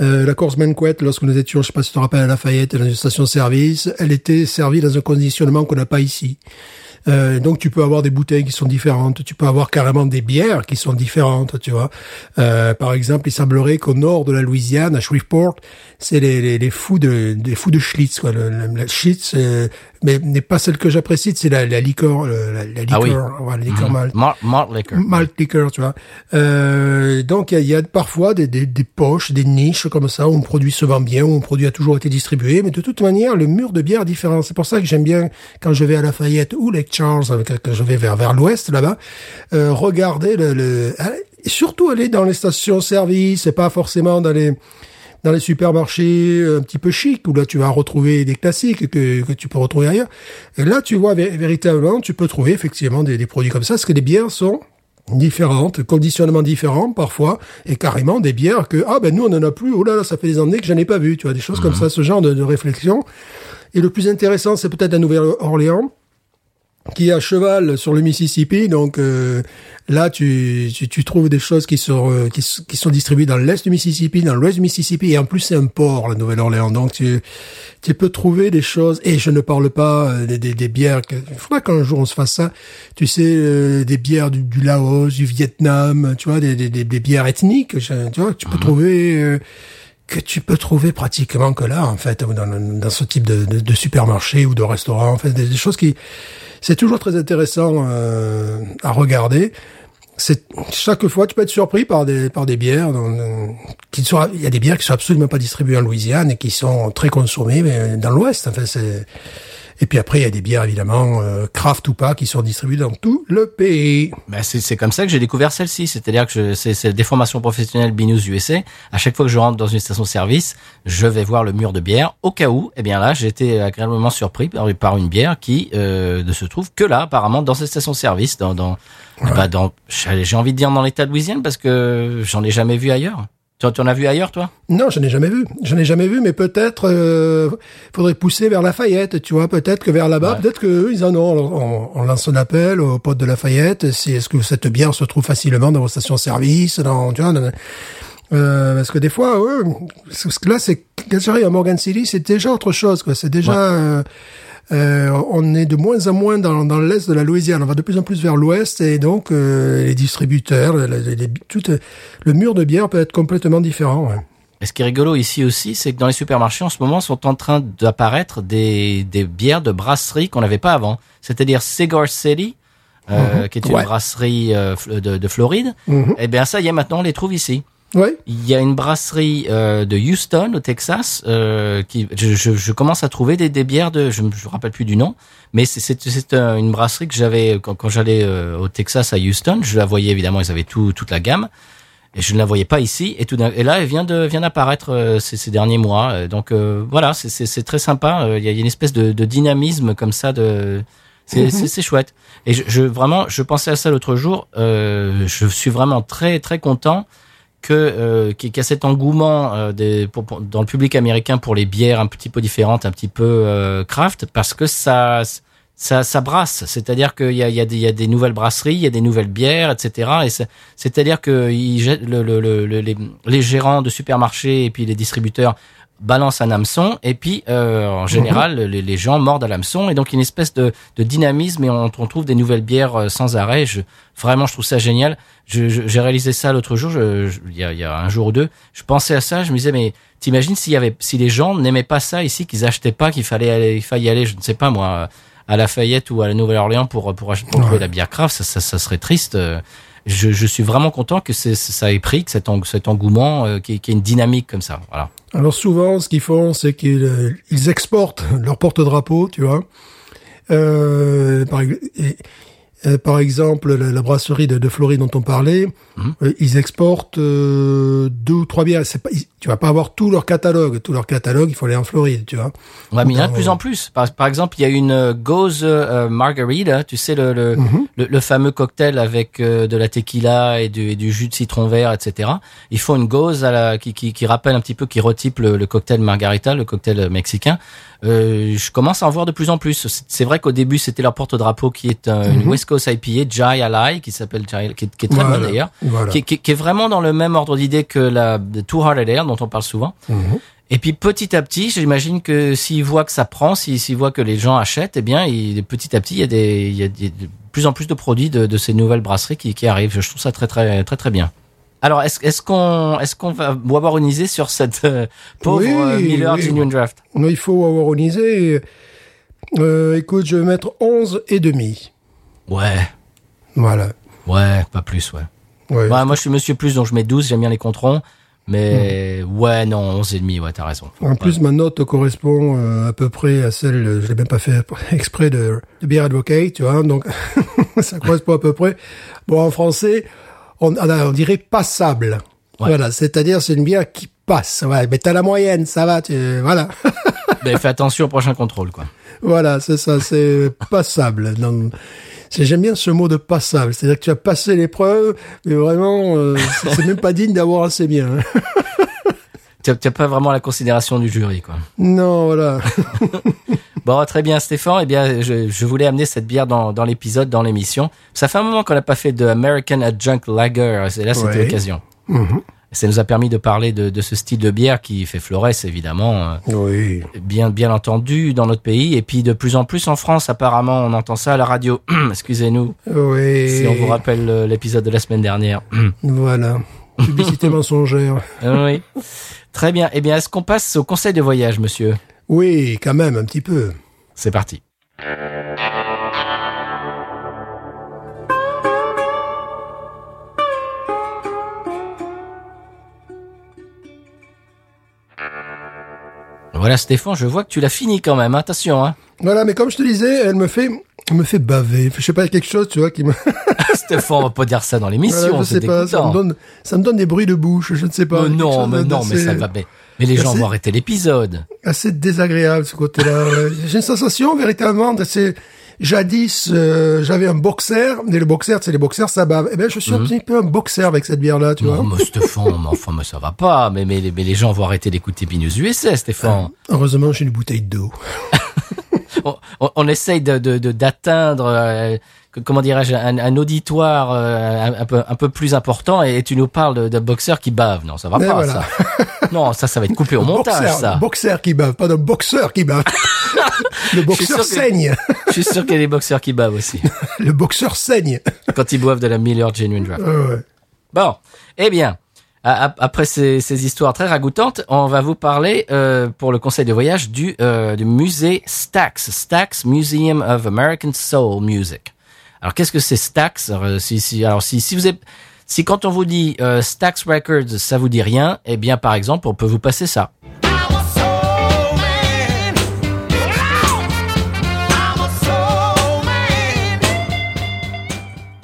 Euh, la course Banquet, lorsque nous étions, je sais pas si tu te rappelles, à Lafayette, dans une station-service, elle était servie dans un conditionnement qu'on n'a pas ici. Euh, donc tu peux avoir des bouteilles qui sont différentes, tu peux avoir carrément des bières qui sont différentes, tu vois. Euh, par exemple, il semblerait qu'au nord de la Louisiane, à Shreveport, c'est les, les, les fous de des fous de Schlitz, quoi. Le, le- la Schlitz, euh, mais n'est pas celle que j'apprécie, c'est la, la liqueur, euh, la, la Ah oui. liqueur, voilà, la liqueur Mhm. malt Malt, malt liquor. malt liquor, tu vois. Euh, donc il y y a parfois des, des, des poches, des niches comme ça où un produit se vend bien, où un produit a toujours été distribué, mais de toute manière le mur de bière est différent. C'est pour ça que j'aime bien quand je vais à Lafayette ou Lake Charles, euh, quand je vais vers vers l'ouest là-bas, euh, regarder le, le euh, et surtout aller dans les stations-service, et pas forcément dans les dans les supermarchés euh, un petit peu chics où là tu vas retrouver des classiques que, que tu peux retrouver ailleurs. Et là tu vois vé- véritablement tu peux trouver effectivement des, des produits comme ça parce que les bières sont différentes, conditionnements différents parfois et carrément des bières que ah ben nous on en a plus oh là là ça fait des années que j'en ai pas vu tu vois des choses comme ça ce genre de, de réflexion et le plus intéressant c'est peut-être la Nouvelle-Orléans qui est à cheval sur le Mississippi. Donc euh, là, tu, tu, tu trouves des choses qui sont, euh, qui, sont distribuées dans l'est du Mississippi, dans l'ouest du Mississippi, et en plus c'est un port, la Nouvelle-Orléans. Donc tu, tu peux trouver des choses. Et je ne parle pas euh, des, des, des bières. que- Il faudra qu'un jour on se fasse ça. Tu sais, euh, des bières du, du Laos, du Vietnam, tu vois, des, des, des, bières ethniques. Tu vois, tu peux trouver. Que tu peux trouver pratiquement que là, en fait, dans, ce type de, supermarché ou de restaurant, en fait, des, choses qui, c'est toujours très intéressant euh, à regarder. C'est chaque fois tu peux être surpris par des par des bières qui sont il y a des bières qui sont absolument pas distribuées en Louisiane et qui sont très consommées mais dans l'Ouest. Enfin c'est et puis après il y a des bières évidemment euh, craft ou pas qui sont distribuées dans tout le pays. Ben, c'est c'est comme ça que j'ai découvert celle-ci. C'est-à-dire que je- c'est c'est des formations professionnelles Binous USA. À chaque fois que je rentre dans une station-service, je vais voir le mur de bière. Au cas où, eh bien là, j'ai été agréablement surpris par, par une bière qui euh, ne se trouve que là, apparemment, dans cette station-service, dans dans, ben, dans j'ai j'ai envie de dire dans l'État de Louisiane parce que j'en ai jamais vu ailleurs. Tu, en as vu ailleurs, toi? Non, je n'ai jamais vu. Je n'ai jamais vu, mais peut-être euh, faudrait pousser vers Lafayette, tu vois. Peut-être que vers là-bas, Ouais. peut-être que eux, ils en ont. On, on lance un appel aux potes de Lafayette. Si est-ce que cette bière se trouve facilement dans vos stations-service, dans, tu vois, dans- euh, parce que des fois, parce que là, c'est quand j'arrive à Morgan City, c'est déjà autre chose, quoi. C'est déjà, euh, on est de moins en moins dans, dans l'est de la Louisiane. On va de plus en plus vers l'ouest, et donc euh, les distributeurs, les, les- tout, le mur de bière peut être complètement différent. Ouais. Et ce qui est rigolo ici aussi, c'est que dans les supermarchés en ce moment sont en train d'apparaître des, des bières de brasserie qu'on n'avait pas avant. C'est-à-dire Cigar City, euh, qui est une Ouais. brasserie euh, de, de Floride. Mhm. Eh bien ça y est, maintenant on les trouve ici. Ouais. Il y a une brasserie euh, de Houston au Texas euh, qui je, je, je commence à trouver des, des bières de je me rappelle plus du nom mais c'est c'est une brasserie que j'avais quand, quand j'allais euh, au Texas à Houston je la voyais évidemment ils avaient tout toute la gamme et je ne la voyais pas ici et tout et là elle vient de vient d'apparaître euh, ces, ces derniers mois Euh, donc euh, voilà c'est c'est très sympa il y, a, une espèce de, de dynamisme comme ça de c'est c'est chouette et je, je vraiment je pensais à ça l'autre jour euh, je suis vraiment très très content que euh, qu'il y a cet engouement euh, des, pour- pour- dans le public américain pour les bières un petit peu différentes, un petit peu euh, craft, parce que ça ça, ça brasse. C'est-à-dire qu'il y a, il y, a des, il y a des nouvelles brasseries, il y a des nouvelles bières, etc. Et c'est- c'est-à-dire que le, le, le- le- les, les gérants de supermarchés et puis les distributeurs balancent un hameçon et puis euh, en général les, les gens mordent à l'hameçon et donc une espèce de, de dynamisme et on, on trouve des nouvelles bières euh, sans arrêt. Je, vraiment, je trouve ça génial. Je- je- J'ai réalisé ça l'autre jour, je- je- il y, a, il y a un jour ou deux. Je pensais à ça, je me disais mais t'imagines s'il y avait, si les gens n'aimaient pas ça ici, qu'ils achetaient pas, qu'il fallait aller, il fallait y aller, je ne sais pas moi, à Lafayette ou à la Nouvelle-Orléans pour pour, acheter- pour Ouais. trouver la bière craft, ça, ça, ça serait triste. Je, je suis vraiment content que ça ait pris, que cet, eng- cet engouement, euh, qu'il y y ait une dynamique comme ça. Voilà. Alors souvent, ce qu'ils font, c'est qu'ils euh, ils exportent (laughs) leur porte-drapeau, tu vois. Euh, par, et- euh, par exemple, la, la brasserie de, de Floride dont on parlait, Mhm. euh, ils exportent euh, deux ou trois bières. C'est Pas, ils- tu vas pas avoir tout leur catalogue. Tout leur catalogue, il faut aller en Floride, tu vois. Ouais, mais il y en a de plus en plus. Par, par exemple, il y a une euh, Goze euh, Margarita, tu sais, le, le, Mhm. le, le fameux cocktail avec euh, de la tequila et du, et du jus de citron vert, etc. Ils font une Goze à la, qui, qui, qui rappelle un petit peu, qui retype le, le cocktail Margarita, le cocktail mexicain. Euh, je commence à en voir de plus en plus. C'est- vrai qu'au début, c'était leur porte-drapeau qui est une West IPA, Jai Alai, qui s'appelle Jai, qui, est- qui est très Voilà. bonne d'ailleurs. Voilà. Qui, qui- qui est vraiment dans le même ordre d'idée que la Too Hard Air dont on parle souvent. Mhm. Et puis petit à petit, j'imagine que s'ils voient que ça prend, s'ils voient que les gens achètent, eh bien, il, petit à petit, il y a des, il y a des- de plus en plus de produits de, de ces nouvelles brasseries qui, qui arrivent. Je trouve ça très très très très bien. Alors, est-ce qu'on est-ce qu'on va sur cette euh, pauvre Oui, euh, Miller oui. Genuine Draft? Non, il faut awaroniser. Euh, écoute, je vais mettre 11 et demi. Ouais, Voilà. ouais, pas plus, ouais. Ouais. Ouais, moi, je suis Monsieur Plus, donc je mets 12. J'aime bien les controns, mais ouais, non, 11 et demi, ouais, t'as raison. En plus, ma note correspond euh, à peu près à celle, euh, je l'ai même pas fait (laughs) exprès de, de Beer Advocate, tu vois, donc (laughs) ça correspond à peu près. Bon, en français, on, on a- on dirait passable. Ouais. Voilà, c'est-à-dire c'est une bière qui passe. Ouais, mais t'as la moyenne, ça va, tu, voilà. (laughs) Mais fais attention au prochain contrôle, quoi. voilà, c'est ça, c'est passable. Donc, c'est- J'aime bien ce mot de passable, c'est-à-dire que tu as passé l'épreuve, mais vraiment, euh, c'est même pas digne d'avoir assez bien. hein. (laughs) Tu n'as pas vraiment la considération du jury, quoi. Non, voilà. (laughs) Bon, très bien, Stéphane. Eh bien, je, je voulais amener cette bière dans, dans l'épisode, dans l'émission. Ça fait un moment qu'on n'a pas fait de American Adjunct Lager. Et là, c'était Ouais. l'occasion. Mhm. Ça nous a permis de parler de, de ce style de bière qui fait Flores, évidemment, euh, Oui. bien bien entendu dans notre pays. Et puis de plus en plus en France, apparemment, on entend ça à la radio. (clears throat) Excusez-nous Oui. si on vous rappelle euh, l'épisode de la semaine dernière. (clears throat) Voilà. Publicité (laughs) mensongère. oui. Très bien. Eh bien, est-ce qu'on passe au conseil de voyage, monsieur? Oui, quand même, un petit peu. C'est parti. Voilà Stéphane, je vois que tu l'as fini quand même. Attention, hein. Voilà, mais comme je te disais, elle me fait, elle me fait baver. Je sais pas, quelque chose, tu vois, qui me, (laughs) Stéphane, on va pas dire ça dans l'émission, Voilà, je sais pas, ça me donne, ça me donne des bruits de bouche, je ne sais pas. Mais non, mais non, mais d'assez- ça va. Mais, mais les gens vont arrêter l'épisode. Assez désagréable, ce côté-là. J'ai une sensation, véritablement, ces, jadis, euh, j'avais un boxer, et le boxer, c'est les boxers, ça bave. Eh ben, je suis un petit peu un boxer avec cette bière-là, tu vois. Non, mais Stéphane, mais enfin, mais ça va pas. Mais, mais, mais les gens vont arrêter d'écouter Binous USA, Stéphane. Heureusement, j'ai une bouteille d'eau. (laughs) on, on- on essaye de de- de- d'atteindre euh, comment dirais-je un, un auditoire euh, un, un peu un peu plus important et, tu nous parles de, de boxeurs qui bavent non ça va Mais pas voilà. ça (laughs) non ça ça va être coupé au montage boxer, ça boxer qui bave, pas d'un boxeur qui bave. (laughs) le boxeur saigne. je suis sûr qu'il y a des boxeurs qui bavent aussi (laughs) le boxeur saigne. quand ils boivent de la Miller Genuine Draft ouais. bon eh bien après ces, ces histoires très ragoûtantes, on va vous parler euh, pour le conseil de voyage du, euh, du musée Stax, Stax Museum of American Soul Music. Alors qu'est-ce que c'est Stax? Alors, si, si, alors si, si vous êtes, si quand on vous dit euh, Stax Records, ça vous dit rien, eh bien par exemple, on peut vous passer ça.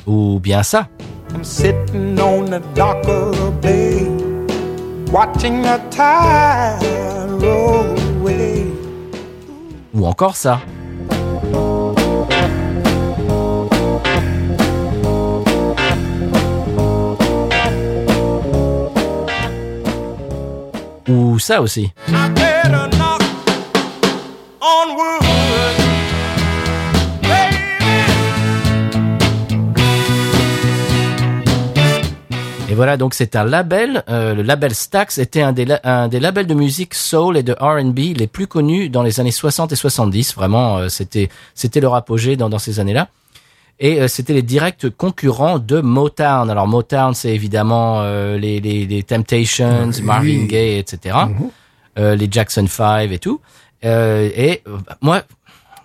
Ou bien ça. I'm sitting on the dock of the bay, watching the tide roll away. Ou encore ça. Ou ça aussi. Et voilà, donc c'est un label. Euh, le label Stax était un des, un des labels de musique soul et de R&B les plus connus dans les années 60 et 70. Vraiment, euh, c'était leur apogée dans, dans ces années-là. Et euh, c'était les directs concurrents de Motown. Alors Motown, c'est évidemment euh, les, les, les Temptations, Oui. Marvin Gaye, etc. Euh, les Jackson 5 et tout. Euh, et euh, moi,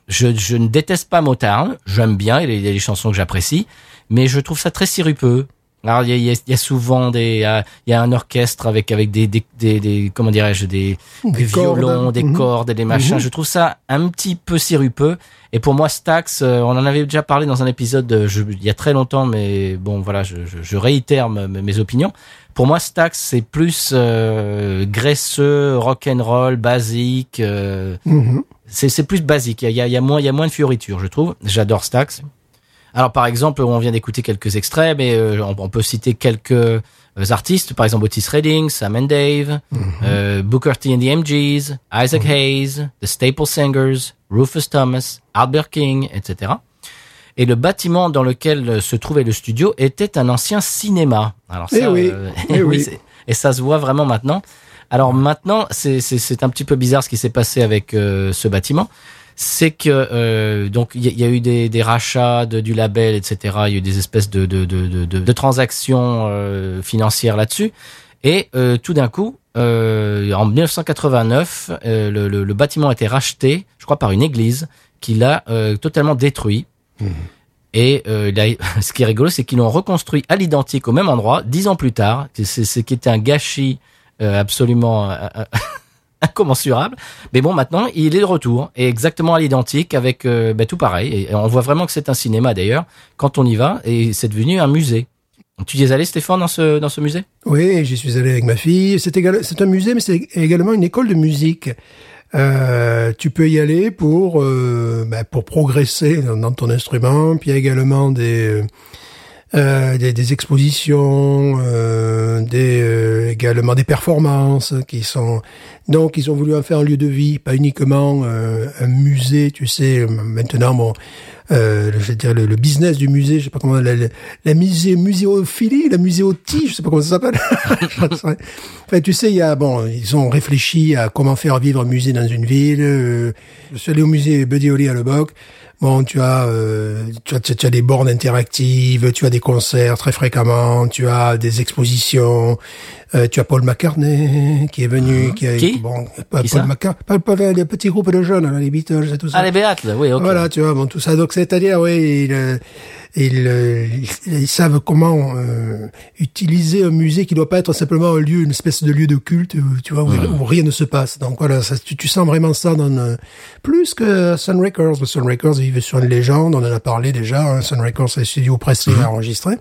je, je ne déteste pas Motown. J'aime bien, il y a des chansons que j'apprécie, mais je trouve ça très sirupeux. Alors il y y y a souvent des, euh, il y a un orchestre avec avec des des, des, des- comment dirais-je des, des, cordes. violons, des Mhm. cordes et des machins. Mhm. Je trouve ça un petit peu sirupeux. Et pour moi, Stax, euh, on en avait déjà parlé dans un épisode euh, je- il y a très longtemps, mais bon voilà, je, je, je réitère me- me- mes opinions. Pour moi, Stax c'est plus euh, graisseux, rock and roll, basique. euh, Mhm. c'est c'est plus basique. Il y a, il y a moins il y a moins de fioritures, je trouve. J'adore Stax. Alors par exemple, on vient d'écouter quelques extraits, mais euh, on, on peut citer quelques euh, artistes, par exemple Otis Redding, Sam and Dave, euh, Booker T and the MGs, Isaac Hayes, The Staple Singers, Rufus Thomas, Albert King, etc. Et le bâtiment dans lequel se trouvait le studio était un ancien cinéma. Alors ça, (laughs) Eh oui, euh, eh oui. et ça se voit vraiment maintenant. Alors maintenant, c'est un petit peu bizarre ce qui s'est passé avec ce bâtiment. C'est que euh, donc il y, a- il y a eu des, des rachats de, du label, etc. Il y a eu des espèces de de de de, transactions euh, financières là-dessus. Et euh, tout d'un coup, euh, en 1989, euh, le, le, le bâtiment a été racheté, je crois, par une église qui l'a totalement détruit. Et euh, là, (laughs) ce qui est rigolo, c'est qu'ils l'ont reconstruit à l'identique au même endroit dix ans plus tard. C'est ce qui était un gâchis euh, absolument (laughs) incommensurable. Mais bon, maintenant, il est de retour et exactement à l'identique avec euh, ben, tout pareil. Et on voit vraiment que c'est un cinéma d'ailleurs quand on y va et c'est devenu un musée. Tu y es allé, Stéphane, dans ce dans ce musée? Oui, j'y suis allé avec ma fille. C'est un musée, mais c'est également une école de musique. Euh, tu peux y aller pour euh, bah, pour progresser dans, ton instrument. Puis il y a également des euh, des, des expositions, euh, des euh, également des performances qui sont donc ils ont voulu en faire un lieu de vie, pas uniquement euh, un musée. Tu sais, maintenant bon, euh, je veux dire le, le business du musée, je sais pas comment la, la, la musée muséophilie, la muséotie, je sais pas comment ça s'appelle. (laughs) enfin, tu sais, il y a bon, ils ont réfléchi à comment faire vivre un musée dans une ville. Euh, je suis allé au musée Buddy Holly à Leboc. Bon, tu as, euh, tu as, tu as des bornes interactives, tu as des concerts très fréquemment, tu as des expositions, euh, tu as Paul McCartney qui est venu, qui a, Qui? bon, Qui Paul McCartney, pas, pas les petits groupes de jeunes, là, les Beatles et tout ça. Ah, les Béates, là, oui, ok. Voilà, tu vois, bon, tout ça. Donc, c'est-à-dire, oui, ils, euh, ils, euh, ils- savent comment euh, utiliser un musée qui doit pas être simplement un lieu, une espèce de lieu de culte, où, tu vois, où, où rien ne se passe. Donc voilà, ça, tu, tu sens vraiment ça dans euh, plus que Sun Records. Sun Records, vivait sur une légende, on en a parlé déjà. Hein, Sun Records, c'est le studio Presley à enregistrer.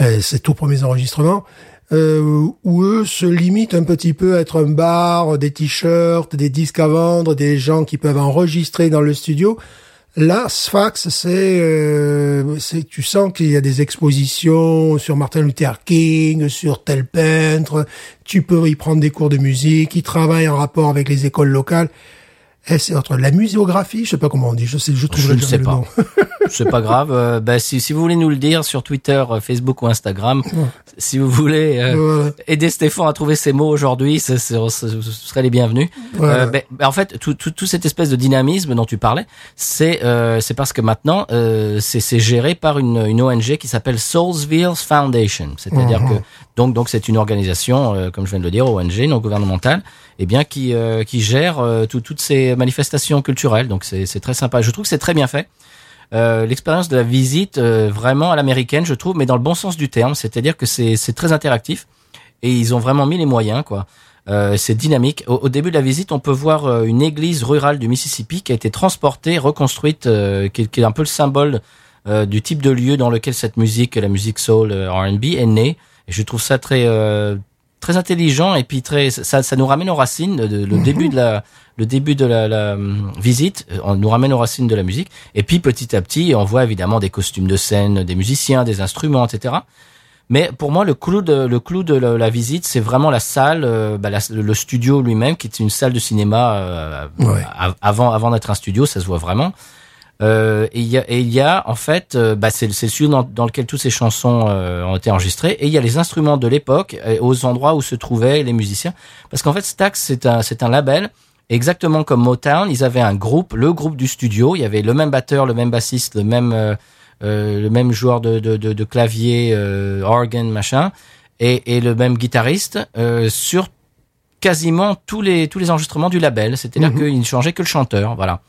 Euh, c'est tout premiers enregistrements. Euh, où eux se limitent un petit peu à être un bar, des t-shirts, des disques à vendre, des gens qui peuvent enregistrer dans le studio. Là, Sfax, c'est, euh, c'est, tu sens qu'il y a des expositions sur Martin Luther King, sur tel peintre. Tu peux y prendre des cours de musique. Ils travaillent en rapport avec les écoles locales. C'est entre la muséographie, je sais pas comment on dit, je sais, je trouve Je ne sais pas. (laughs) C'est pas grave. Euh, bah, si, si vous voulez nous le dire sur Twitter, euh, Facebook ou Instagram, si vous voulez euh, Voilà. aider Stéphane à trouver ses mots aujourd'hui, ce, ce- ce- ce serait les bienvenus. Voilà. Euh, ben, ben, en fait, tout, tout, tout cette espèce de dynamisme dont tu parlais, c'est euh, c'est parce que maintenant, euh, c'est géré par une, une ONG qui s'appelle Soulsville Foundation. C'est-à-dire Mhm. que donc donc c'est une organisation, euh, comme je viens de le dire, ONG non gouvernementale, et bien qui euh, qui gère euh, tout- toutes ces manifestations culturelles. Donc c'est très sympa. Je trouve que c'est très bien fait. Euh, l'expérience de la visite euh, vraiment à l'américaine, je trouve, mais dans le bon sens du terme, c'est-à-dire que c'est très interactif et ils ont vraiment mis les moyens, quoi. Euh, c'est dynamique. Au, au début de la visite, on peut voir euh, une église rurale du Mississippi qui a été transportée, reconstruite, qui, est- qui est un peu le symbole du type de lieu dans lequel cette musique, la musique soul, R&B, est née. Et je trouve ça très très intelligent et puis très ça, ça nous ramène aux racines. de- le début de la le début de la, la, hum, visite, euh, on nous ramène aux racines de la musique. Et puis petit à petit, on voit évidemment des costumes de scène, des musiciens, des instruments, etc. Mais pour moi, le clou de le clou de la, la visite, c'est vraiment la salle, euh, bah, la- le studio lui-même, qui est une salle de cinéma euh, Ouais. avant avant d'être un studio, ça se voit vraiment. Euh, et il y a, et il y a en fait, euh, bah, c'est le studio dans, dans lequel toutes ces chansons euh, ont été enregistrées. Et il y a les instruments de l'époque euh, aux endroits où se trouvaient les musiciens. Parce qu'en fait, Stax c'est un c'est un label. Exactement comme Motown, ils avaient un groupe, le groupe du studio. Il y avait le même batteur, le même bassiste, le même euh, le même joueur de de, de, de clavier, euh, organ, machin, et, et le même guitariste euh, sur quasiment tous les tous les enregistrements du label. C'est-à-dire Mhm. qu'il ne changeait que le chanteur, voilà.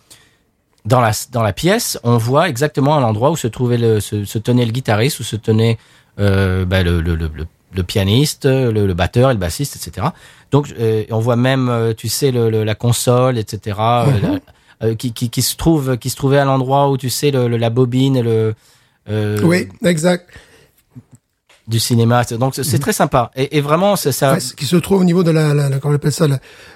Dans la dans la pièce, on voit exactement à l'endroit où se trouvait le se, se tenait le guitariste, où se tenait euh, bah, le, le, le, le- le pianiste, le, batteur et le bassiste, etc. Donc euh, on voit même, euh, tu sais, la console, etc. Mhm. euh, qui, qui, qui se trouve qui se trouvait à l'endroit où tu sais la bobine et le Oui, exact. du cinéma. Donc c'est c'est très sympa et, et vraiment c'est ça. Ouais, ce qui se trouve au niveau de la, la, la comment on appelle ça,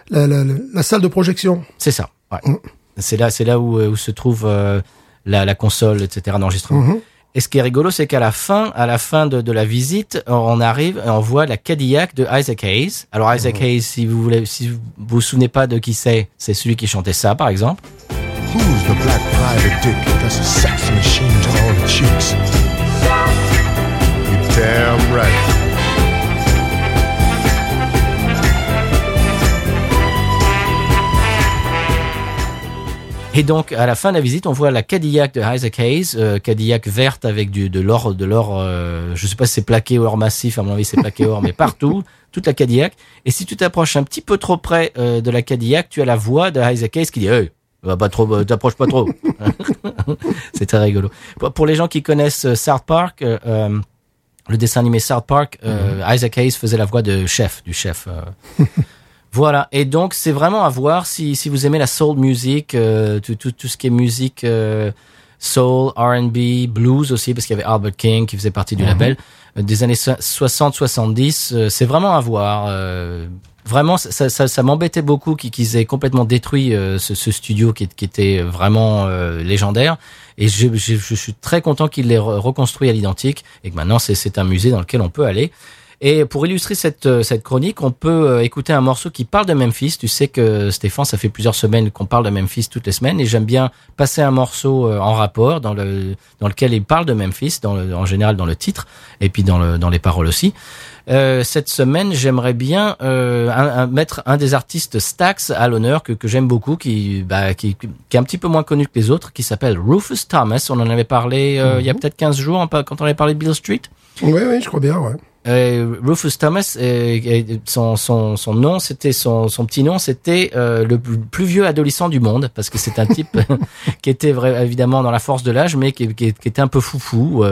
la, salle de projection. C'est ça. Ouais. Mm. C'est là, c'est là où, euh, où se trouve euh, la, la console, etc. d'enregistrement. Mhm. Et ce qui est rigolo, c'est qu'à la fin, à la fin de, de la visite, on arrive et on voit la Cadillac de Isaac Hayes. Alors Isaac Mhm. Hayes, si vous voulez, si vous vous souvenez pas de qui c'est, c'est celui qui chantait ça, par exemple. Who's the black private dick that's a sex machine to all the chicks? You're damn right. Et donc, à la fin de la visite, on voit la Cadillac de Isaac Hayes, euh, Cadillac verte avec du, de l'or, de l'or, euh, je sais pas si c'est plaqué ou or massif, à mon avis c'est plaqué or, mais (laughs) partout, toute la Cadillac. Et si tu t'approches un petit peu trop près euh, de la Cadillac, tu as la voix de Isaac Hayes qui dit Hey, va pas trop, euh, t'approches pas trop. (laughs) c'est très rigolo. Pour, les gens qui connaissent South Park, le dessin animé South Park, euh, Isaac Hayes faisait la voix de chef, du chef. (laughs) Voilà, et donc c'est vraiment à voir si, si vous aimez la soul music, euh, tout, tout, tout ce qui est musique euh, soul, R&B, blues aussi, parce qu'il y avait Albert King qui faisait partie du label, euh, des années 60-70, euh, c'est vraiment à voir. euh, vraiment, ça, ça, ça, m'embêtait beaucoup qu'ils aient complètement détruit euh, ce, ce studio qui, qui était vraiment euh, légendaire, et je, je, je suis très content qu'ils l'aient re- reconstruit à l'identique, et que maintenant c'est- c'est un musée dans lequel on peut aller. Et pour illustrer cette, euh, cette chronique, on peut euh, écouter un morceau qui parle de Memphis. Tu sais que Stéphane, ça fait plusieurs semaines qu'on parle de Memphis toutes les semaines, et j'aime bien passer un morceau euh, en rapport dans le dans lequel il parle de Memphis, dans le, en général dans le titre, et puis dans le dans les paroles aussi. Euh, cette semaine, j'aimerais bien euh, un- un- mettre un des artistes Stax à l'honneur que, que j'aime beaucoup, qui, bah, qui qui est un petit peu moins connu que les autres, qui s'appelle Rufus Thomas. On en avait parlé euh, il y a peut-être 15 jours, quand on avait parlé de Bill Street. Oui, oui, je crois bien, ouais. Euh, Rufus Thomas, euh, euh, son, son, son nom, c'était son, son petit nom, c'était euh, le plus vieux adolescent du monde, parce que c'est un type (laughs) (laughs) qui était vrai, évidemment dans la force de l'âge, mais qui, qui, qui était un peu foufou.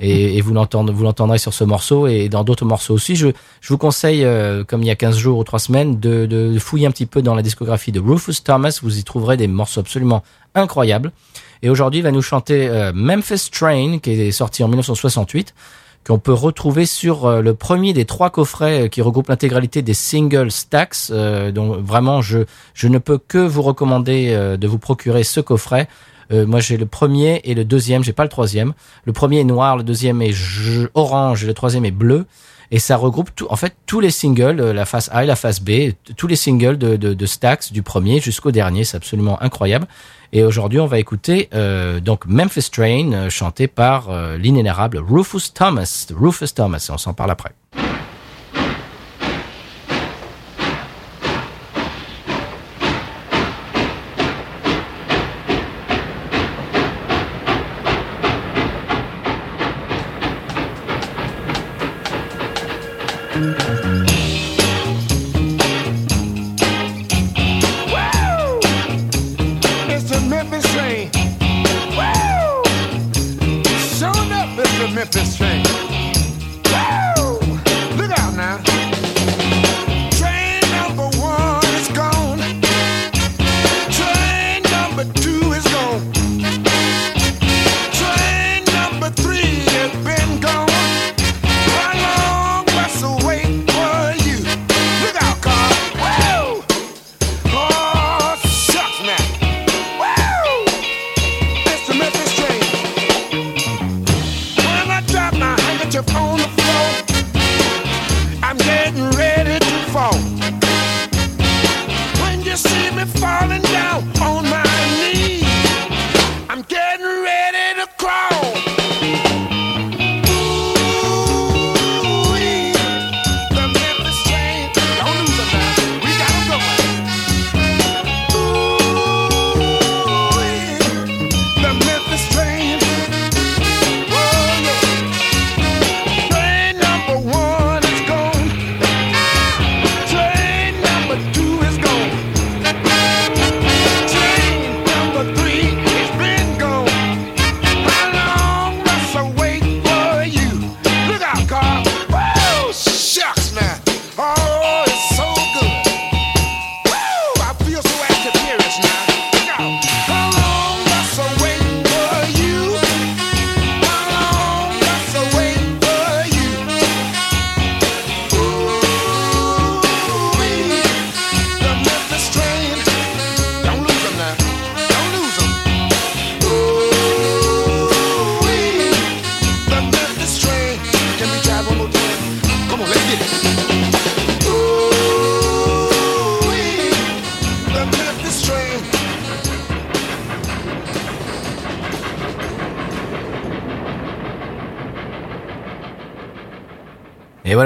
Et, et vous l'entendrez, sur ce morceau et dans d'autres morceaux aussi. Je, je vous conseille, comme il y a 15 jours ou 3 semaines, de, de fouiller un petit peu dans la discographie de Rufus Thomas. Vous y trouverez des morceaux absolument incroyables. Et aujourd'hui, il va nous chanter euh, Memphis Train, qui est sorti en 1968 qu'on peut retrouver sur euh, le premier des trois coffrets euh, qui regroupe l'intégralité des singles Stax. Euh, donc vraiment, je je ne peux que vous recommander de vous procurer ce coffret. Moi, j'ai le premier et le deuxième. J'ai pas le troisième. Le premier est noir, le deuxième est orange le troisième est bleu. Et ça regroupe tout, en fait tous les singles, la face A et la face B, tous les singles de, de, de Stax du premier jusqu'au dernier. C'est absolument incroyable. Et aujourd'hui, on va écouter euh, donc Memphis Train, euh, chanté par euh, l'inénarrable Rufus Thomas. Rufus Thomas, on s'en parle après.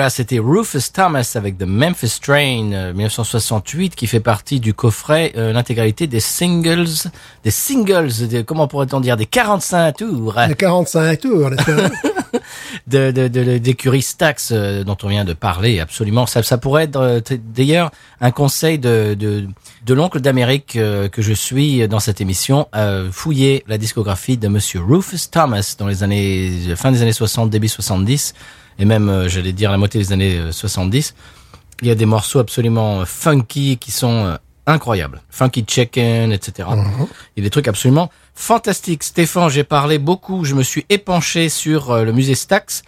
Voilà, c'était Rufus Thomas avec The Memphis Train euh, 1968 qui fait partie du coffret euh, l'intégralité des singles, des singles, des- comment pourrait-on dire, des 45 tours Les 45 tours, (laughs) de, de, de, d'écurie Stax euh, dont on vient de parler, absolument. Ça, ça pourrait être euh, d'ailleurs un conseil de, de, de l'oncle d'Amérique euh, que je suis dans cette émission, euh, fouiller la discographie de Monsieur Rufus Thomas dans les années fin des années 60, début 70, et même euh, j'allais dire la moitié des années euh, 70. Il y a des morceaux absolument euh, funky qui sont euh, incroyables. Funky Chicken, etc. Il y a des trucs absolument fantastiques. Stéphane, j'ai parlé beaucoup, je me suis épanché sur euh, le musée Stax.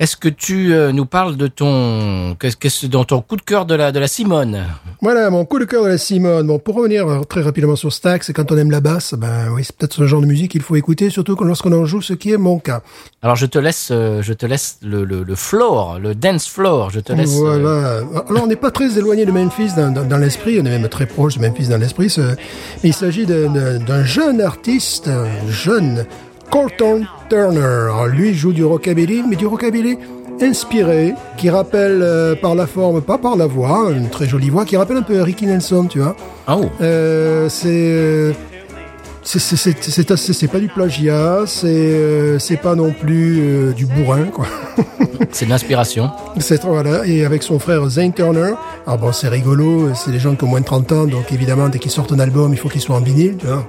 Est-ce que tu euh, nous parles de ton, qu'est-ce que dans ton coup de cœur de la de la Simone? Voilà, mon coup de cœur de la Simone. Bon, pour revenir euh, très rapidement sur Stax, c'est quand on aime la basse, ben oui, c'est peut-être ce genre de musique qu'il faut écouter, surtout lorsqu'on en joue, ce qui est mon cas. Alors je te laisse, euh, je te laisse le, le, le floor, le dance floor. Je te laisse. Voilà. Alors, on n'est pas très éloigné de Memphis dans, dans, dans l'esprit, on est même très proche de Memphis dans l'esprit. Mais il s'agit d'un jeune artiste, un jeune Colton Turner. Alors, lui joue du rockabilly, mais du rockabilly inspiré, qui rappelle euh, par la forme, pas par la voix, une très jolie voix, qui rappelle un peu Ricky Nelson, tu vois. Oh, Euh, c'est euh, c'est pas du plagiat, c'est euh, pas non plus euh, du bourrin quoi. (laughs) c'est de l'inspiration. C'est voilà et avec son frère Zane Turner. Ah bon, c'est rigolo, c'est des gens qui ont moins de 30 ans donc évidemment dès qu'ils sortent un album, il faut qu'ils soient en vinyle, tu vois.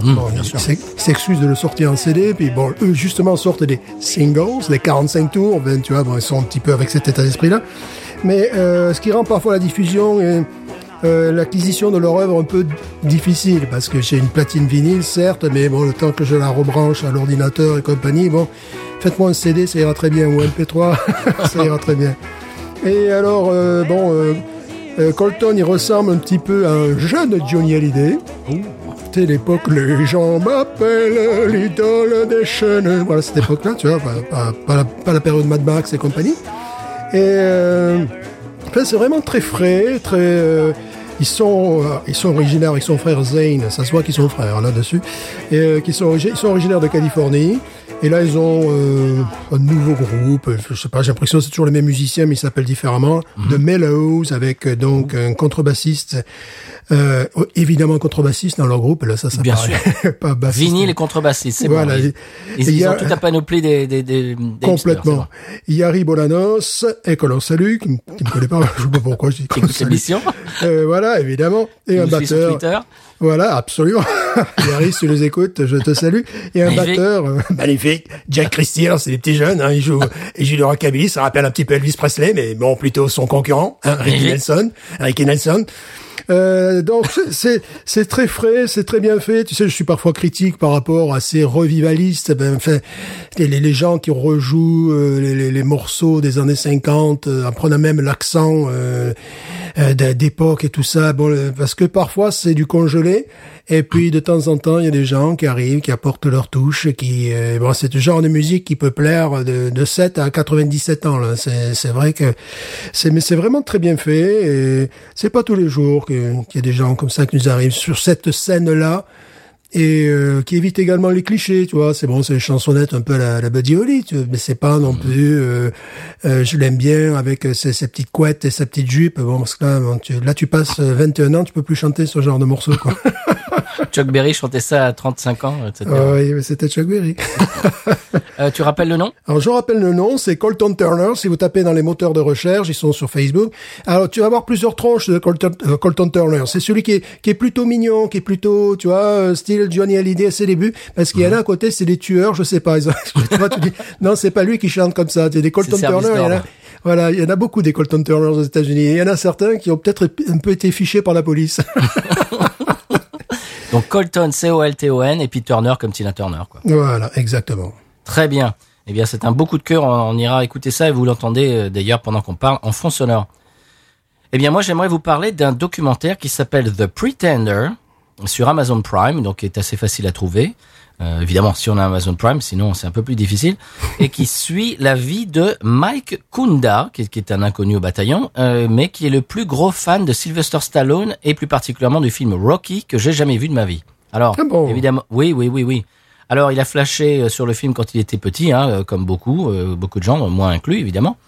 Mmh, Bon, ils s'excusent de le sortir en CD, puis bon, eux justement sortent des singles, des 45 tours, ben, tu vois, bon, ils sont un petit peu avec cet état d'esprit-là. Mais euh, ce qui rend parfois la diffusion et euh, l'acquisition de leur œuvre un peu difficile, parce que j'ai une platine vinyle, certes, mais bon, le temps que je la rebranche à l'ordinateur et compagnie, bon, faites-moi un CD, ça ira très bien, ou un MP3, (laughs) ça ira très bien. Et alors, euh, bon, Colton, il ressemble un petit peu à un jeune Johnny Hallyday. C'était l'époque, les gens m'appellent l'idole des chaînes. Voilà, cette époque-là, tu vois, pas, la, pas la période Mad Max et compagnie. Et euh, c'est vraiment très frais, très. euh, ils sont, euh, ils sont originaires avec son frère Zane, ça se voit qu'ils sont frères là-dessus, et euh, sont, ils sont originaires de Californie. Et là, ils ont euh, un nouveau groupe. Je sais pas, j'ai l'impression que c'est toujours les mêmes musiciens, mais ils s'appellent différemment. The Mellows, avec euh, donc un contrebassiste, euh, évidemment contrebassiste dans leur groupe. Là, ça, ça Bien paraît (laughs) pas bassiste. Vinyle et contrebassiste, c'est Voilà. bon. Ils, ils- ils a- ont toute la panoplie des, des, des, des Complètement. Yari Bolanos, et que l'on salue, qui, ne- qui me connaît pas, (laughs) je sais pas pourquoi je dis. Écoute l'émission. Euh, voilà, évidemment. Et un Nous batteur. Voilà, absolument. (laughs) Si tu nous écoutes, je te salue. Et un Magnifique. batteur, euh, (laughs) magnifique. Jack Christie, alors c'est des petits jeunes, hein, ils jouent, ils jouent du rockabilly, ça rappelle un petit peu Elvis Presley, mais bon, plutôt son concurrent, hein, Ricky. Nelson. Ricky Nelson. Euh, donc c'est- c'est très frais, c'est très bien fait. Tu sais, je suis parfois critique par rapport à ces revivalistes. Ben, enfin, les, les- les gens qui rejouent euh, les, les- les morceaux des années 50 euh, en prenant même l'accent euh, euh, d'époque et tout ça. Bon, parce que parfois c'est du congelé. Et puis de temps en temps, il y a des gens qui arrivent, qui apportent leur touche, qui euh, bon, c'est le genre de musique qui peut plaire de, de 7 à 97 ans. Là, c'est vrai que c'est mais c'est vraiment très bien fait. Et c'est pas tous les jours qu'il y a des gens comme ça qui nous arrivent sur cette scène là et euh, qui évite également les clichés, tu vois. C'est bon, c'est les chansonnettes un peu à la, la Buddy Holly, tu vois, mais c'est pas non plus. euh, euh, je l'aime bien avec euh, ses, ses petites couettes et sa petite jupe. Bon, parce que là, bon, tu, là, tu passes euh, 21 ans, tu peux plus chanter ce genre de morceau, quoi. (laughs) (laughs) Chuck Berry chantait ça à 35 ans, etc. Ah oui, mais c'était Chuck Berry. (laughs) Euh, tu rappelles le nom? Alors, je rappelle le nom, c'est Colton Turner. Si vous tapez dans les moteurs de recherche, ils sont sur Facebook. Alors, tu vas avoir plusieurs tranches de Colton, euh, Colton Turner. C'est celui qui est, qui est plutôt mignon, qui est plutôt, tu vois, euh, style Johnny Hallyday à ses débuts. Parce qu'il y en a à côté, c'est des tueurs, je sais pas. Ils ont- (laughs) tu vois, tu dis, non, c'est pas lui qui chante comme ça. C'est des Colton Turner. Il y en a, voilà, il y en a beaucoup des Colton Turner aux États-Unis. Il y en a certains qui ont peut-être un peu été fichés par la police. Donc Colton, C-O-L-T-O-N, et puis Turner comme Tina Turner, quoi. voilà, exactement. Très bien. Eh bien, c'est un beau coup de cœur. On, on ira écouter ça et vous l'entendez euh, d'ailleurs pendant qu'on parle en fond sonore. Eh bien, moi, j'aimerais vous parler d'un documentaire qui s'appelle The Pretender sur Amazon Prime, donc qui est assez facile à trouver. Euh, évidemment, si on a Amazon Prime, sinon c'est un peu plus difficile. Et qui (laughs) suit la vie de Mike Kunda, qui est, qui est un inconnu au bataillon, euh, mais qui est le plus gros fan de Sylvester Stallone et plus particulièrement du film Rocky que j'ai jamais vu de ma vie. Alors, Ah bon évidemment, oui, oui, oui, oui. Alors, il a flashé euh, sur le film quand il était petit, hein, euh, comme beaucoup, euh, beaucoup de gens, moi inclus, évidemment.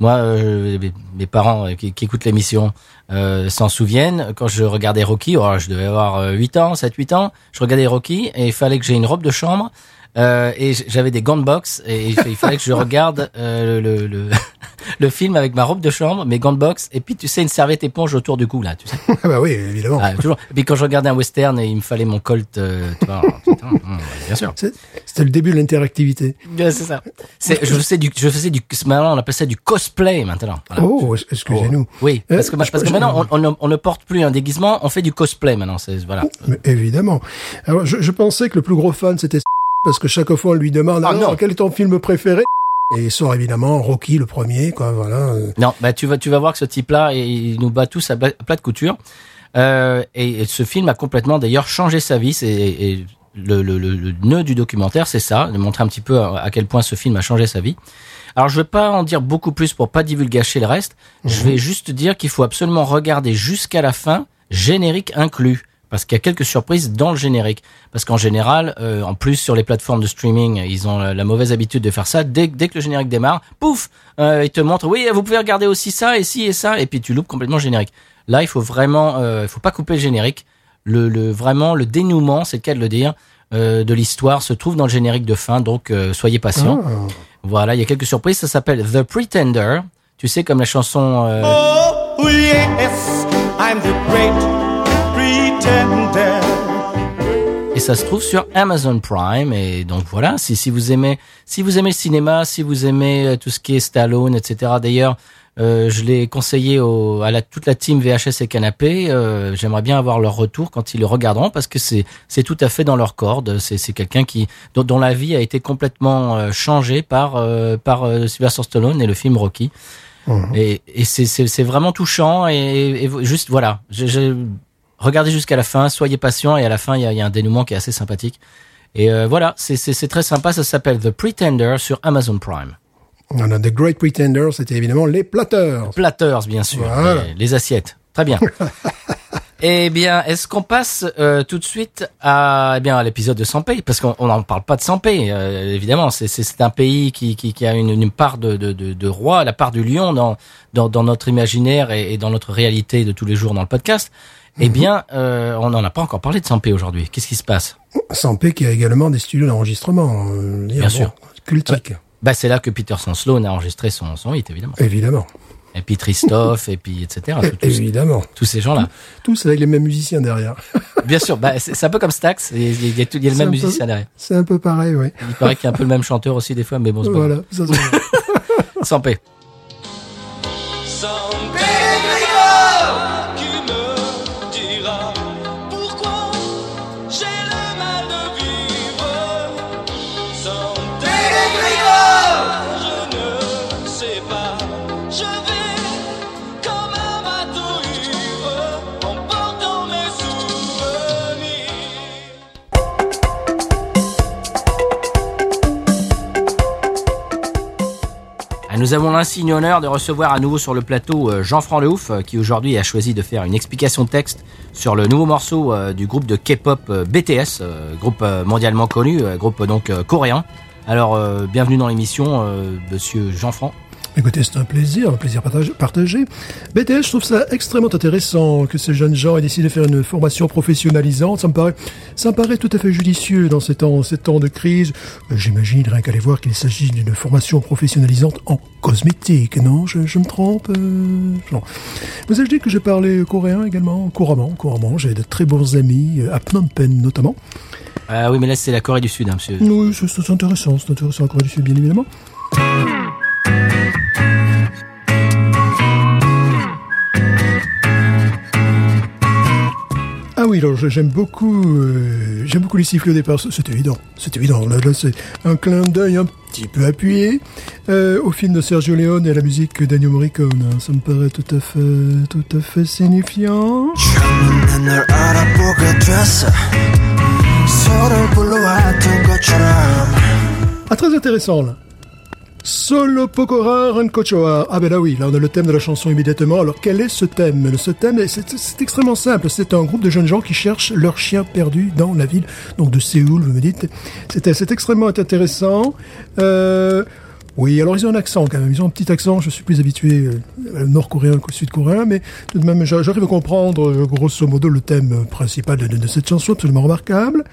Moi, euh, mes- parents euh, qui, qui écoutent l'émission euh, s'en souviennent. Quand je regardais Rocky, oh, je devais avoir euh, 8 ans, 7, 8 ans, je regardais Rocky et il fallait que j'ai une robe de chambre euh, et j'avais des gants de boxe et il fa- il fallait que je regarde euh, le, le, (laughs) le film avec ma robe de chambre, mes gants de boxe et puis tu sais une serviette éponge autour du cou là, tu sais. (laughs) Ah bah oui, évidemment. Ah, toujours. Et puis quand je regardais un western et il me fallait mon colt, euh, tu vois, putain, hum, bien sûr. C'était le début de l'interactivité. Ouais, c'est ça. C'est, je faisais du, je faisais du, maintenant on appelle ça du cosplay maintenant. Voilà. Oh, excusez-nous. Oui, Euh, parce que, parce que je- maintenant on, on ne porte plus un déguisement, on fait du cosplay maintenant. C'est voilà. Mais évidemment. Alors, je, je pensais que le plus gros fan, c'était parce que chaque fois, on lui demande Ah, alors, non. quel est ton film préféré? Et il sort évidemment Rocky, le premier, quoi, voilà. Non, bah tu vas, tu vas voir que ce type-là, il nous bat tous à, plat de couture. Euh, et, et ce film a complètement d'ailleurs changé sa vie. C'est et le, le, le, le nœud du documentaire, c'est ça, de montrer un petit peu à, à quel point ce film a changé sa vie. Alors je vais pas en dire beaucoup plus pour pas divulgacher le reste. Je vais juste dire qu'il faut absolument regarder jusqu'à la fin, générique inclus. Parce qu'il y a quelques surprises dans le générique. Parce qu'en général, euh, en plus sur les plateformes de streaming, ils ont la, la mauvaise habitude de faire ça. Dès, dès que le générique démarre, pouf, euh, ils te montrent, oui, vous pouvez regarder aussi ça, et ci, et ça, et puis tu loupes complètement le générique. Là, il faut vraiment, euh, il faut pas couper le générique. Le, le vraiment, le dénouement, c'est le cas de le dire, euh, de l'histoire se trouve dans le générique de fin. Donc, euh, soyez patients. Ah. Voilà, il y a quelques surprises. Ça s'appelle The Pretender. Tu sais, comme la chanson. euh, Oh, yes, I'm the great pretender. Et ça se trouve sur Amazon Prime et donc voilà si si vous aimez si vous aimez le cinéma si vous aimez euh, tout ce qui est Stallone etc d'ailleurs euh, je l'ai conseillé au, à la, toute la team VHS et Canapé. Euh, J'aimerais bien avoir leur retour quand ils le regarderont parce que c'est c'est tout à fait dans leur corde. C'est c'est quelqu'un qui dont, dont la vie a été complètement euh, changée par euh, par euh, Sylvester Stallone et le film Rocky. Et, et c'est c'est c'est vraiment touchant et, et juste voilà. Je, je- regardez jusqu'à la fin, soyez patient et à la fin il y a, il y a un dénouement qui est assez sympathique. Et euh, voilà, c'est très sympa. Ça s'appelle The Pretender sur Amazon Prime. On a The Great Pretender, c'était évidemment les platteurs. Platters, bien sûr. Voilà. Les, les assiettes. Très bien. (laughs) eh bien, est-ce qu'on passe euh, tout de suite à, eh bien, à l'épisode de Sampé Parce qu'on on n'en parle pas de Sampé, euh, évidemment. C'est- un pays qui, qui, qui a une, une part de, de, de, de roi, la part du lion dans, dans, dans notre imaginaire et, et dans notre réalité de tous les jours dans le podcast. Eh bien, euh, on n'en a pas encore parlé de Sampé aujourd'hui. Qu'est-ce qui se passe? Sampé qui a également des studios d'enregistrement. euh, Bien sûr. Cultique, bah, C'est là que Peterson Sloan a enregistré son, son hit, évidemment. évidemment. Et puis Christophe, et puis etc. (laughs) Tout- évidemment. tous ces gens-là. Tous avec les mêmes musiciens derrière. (laughs) Bien sûr, bah, c'est un peu comme Stax, il y a, il y a tout- il y a le même peu- musicien derrière. C'est un peu pareil, oui. Il paraît qu'il y a un peu le même chanteur aussi des fois, mais bon, (laughs) c'est pas Voilà. ça. Sans paix. Nous avons l'insigne honneur de recevoir à nouveau sur le plateau euh, Jean-Franc Leouf, euh, qui aujourd'hui a choisi de faire une explication de texte sur le nouveau morceau euh, du groupe de K-pop BTS, groupe mondialement connu, groupe donc coréen. Alors, bienvenue dans l'émission, monsieur Jean-Franc. Écoutez, c'est un plaisir, un plaisir partagé. BTS, je trouve ça extrêmement intéressant que ces jeunes gens aient décidé de faire une formation professionnalisante. Ça me paraît, ça me paraît tout à fait judicieux dans ces temps, ces temps de crise. Euh, J'imagine, rien qu'à les voir, qu'il s'agit d'une formation professionnalisante en cosmétique, non je, je me trompe euh, non. Vous avez dit que j'ai parlé coréen également, couramment, couramment. J'ai de très bons amis, euh, à Phnom Penh notamment. Ah oui, mais là c'est la Corée du Sud, hein, monsieur. Oui, c'est intéressant, c'est intéressant, en Corée du Sud, bien évidemment. Ah oui, j'aime beaucoup, euh, j'aime beaucoup les sifflets au départ. C'est évident, c'est évident. Là, là c'est un clin d'œil un petit peu appuyé euh, au film de Sergio Leone et à la musique d'Ennio Morricone. Ça me paraît tout à fait, tout à fait signifiant. Ah, très intéressant là. Solo Pokora Rankochoa. Ah ben là oui, là on a le thème de la chanson immédiatement. Alors quel est ce thème? Ce thème, c'est extrêmement simple. C'est un groupe de jeunes gens qui cherchent leur chien perdu dans la ville, donc de Séoul, vous me dites. C'est extrêmement intéressant. Euh, Oui, alors ils ont un accent quand même. Ils ont un petit accent. Je suis plus habitué euh, nord-coréen qu'au sud-coréen, mais tout de même, j'a- j'arrive à comprendre euh, grosso modo le thème principal de, de- de cette chanson absolument remarquable.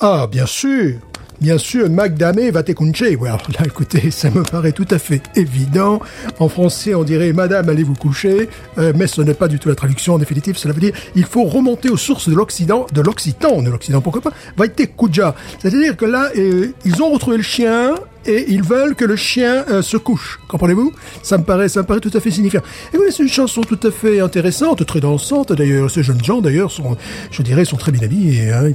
Ah, bien sûr. Bien sûr, Magdame va te coucher. Ouais, alors là, écoutez, (laughs) ça me paraît tout à fait évident. En français, on dirait Madame, allez vous coucher. Euh, mais ce n'est pas du tout la traduction. En définitive, cela veut dire il faut remonter aux sources de l'Occident, de l'Occitan, de l'Occident, pourquoi pas. Va te kuja. C'est-à-dire que là, euh, ils ont retrouvé le chien et ils veulent que le chien euh, se couche. Comprenez-vous? Ça me paraît, ça me paraît tout à fait signifiant. Et oui, c'est une chanson tout à fait intéressante, très dansante d'ailleurs. Ces jeunes gens d'ailleurs sont, je dirais, sont très bien habillés. Hein.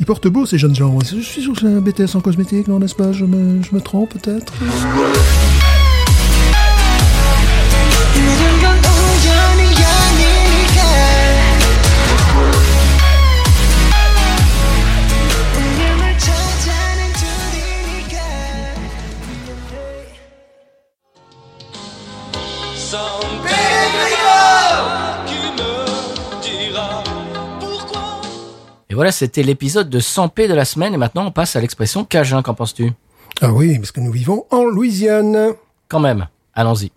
Ils, portent beau ces jeunes gens. Je suis sûr que c'est un BTS en cosmétique, non n'est-ce pas? Je me, je me trompe peut-être? Et voilà, c'était l'épisode de 100p de la semaine. Et maintenant, on passe à l'expression cajun. Qu'en penses-tu? Ah oui, parce que nous vivons en Louisiane. Quand même. Allons-y.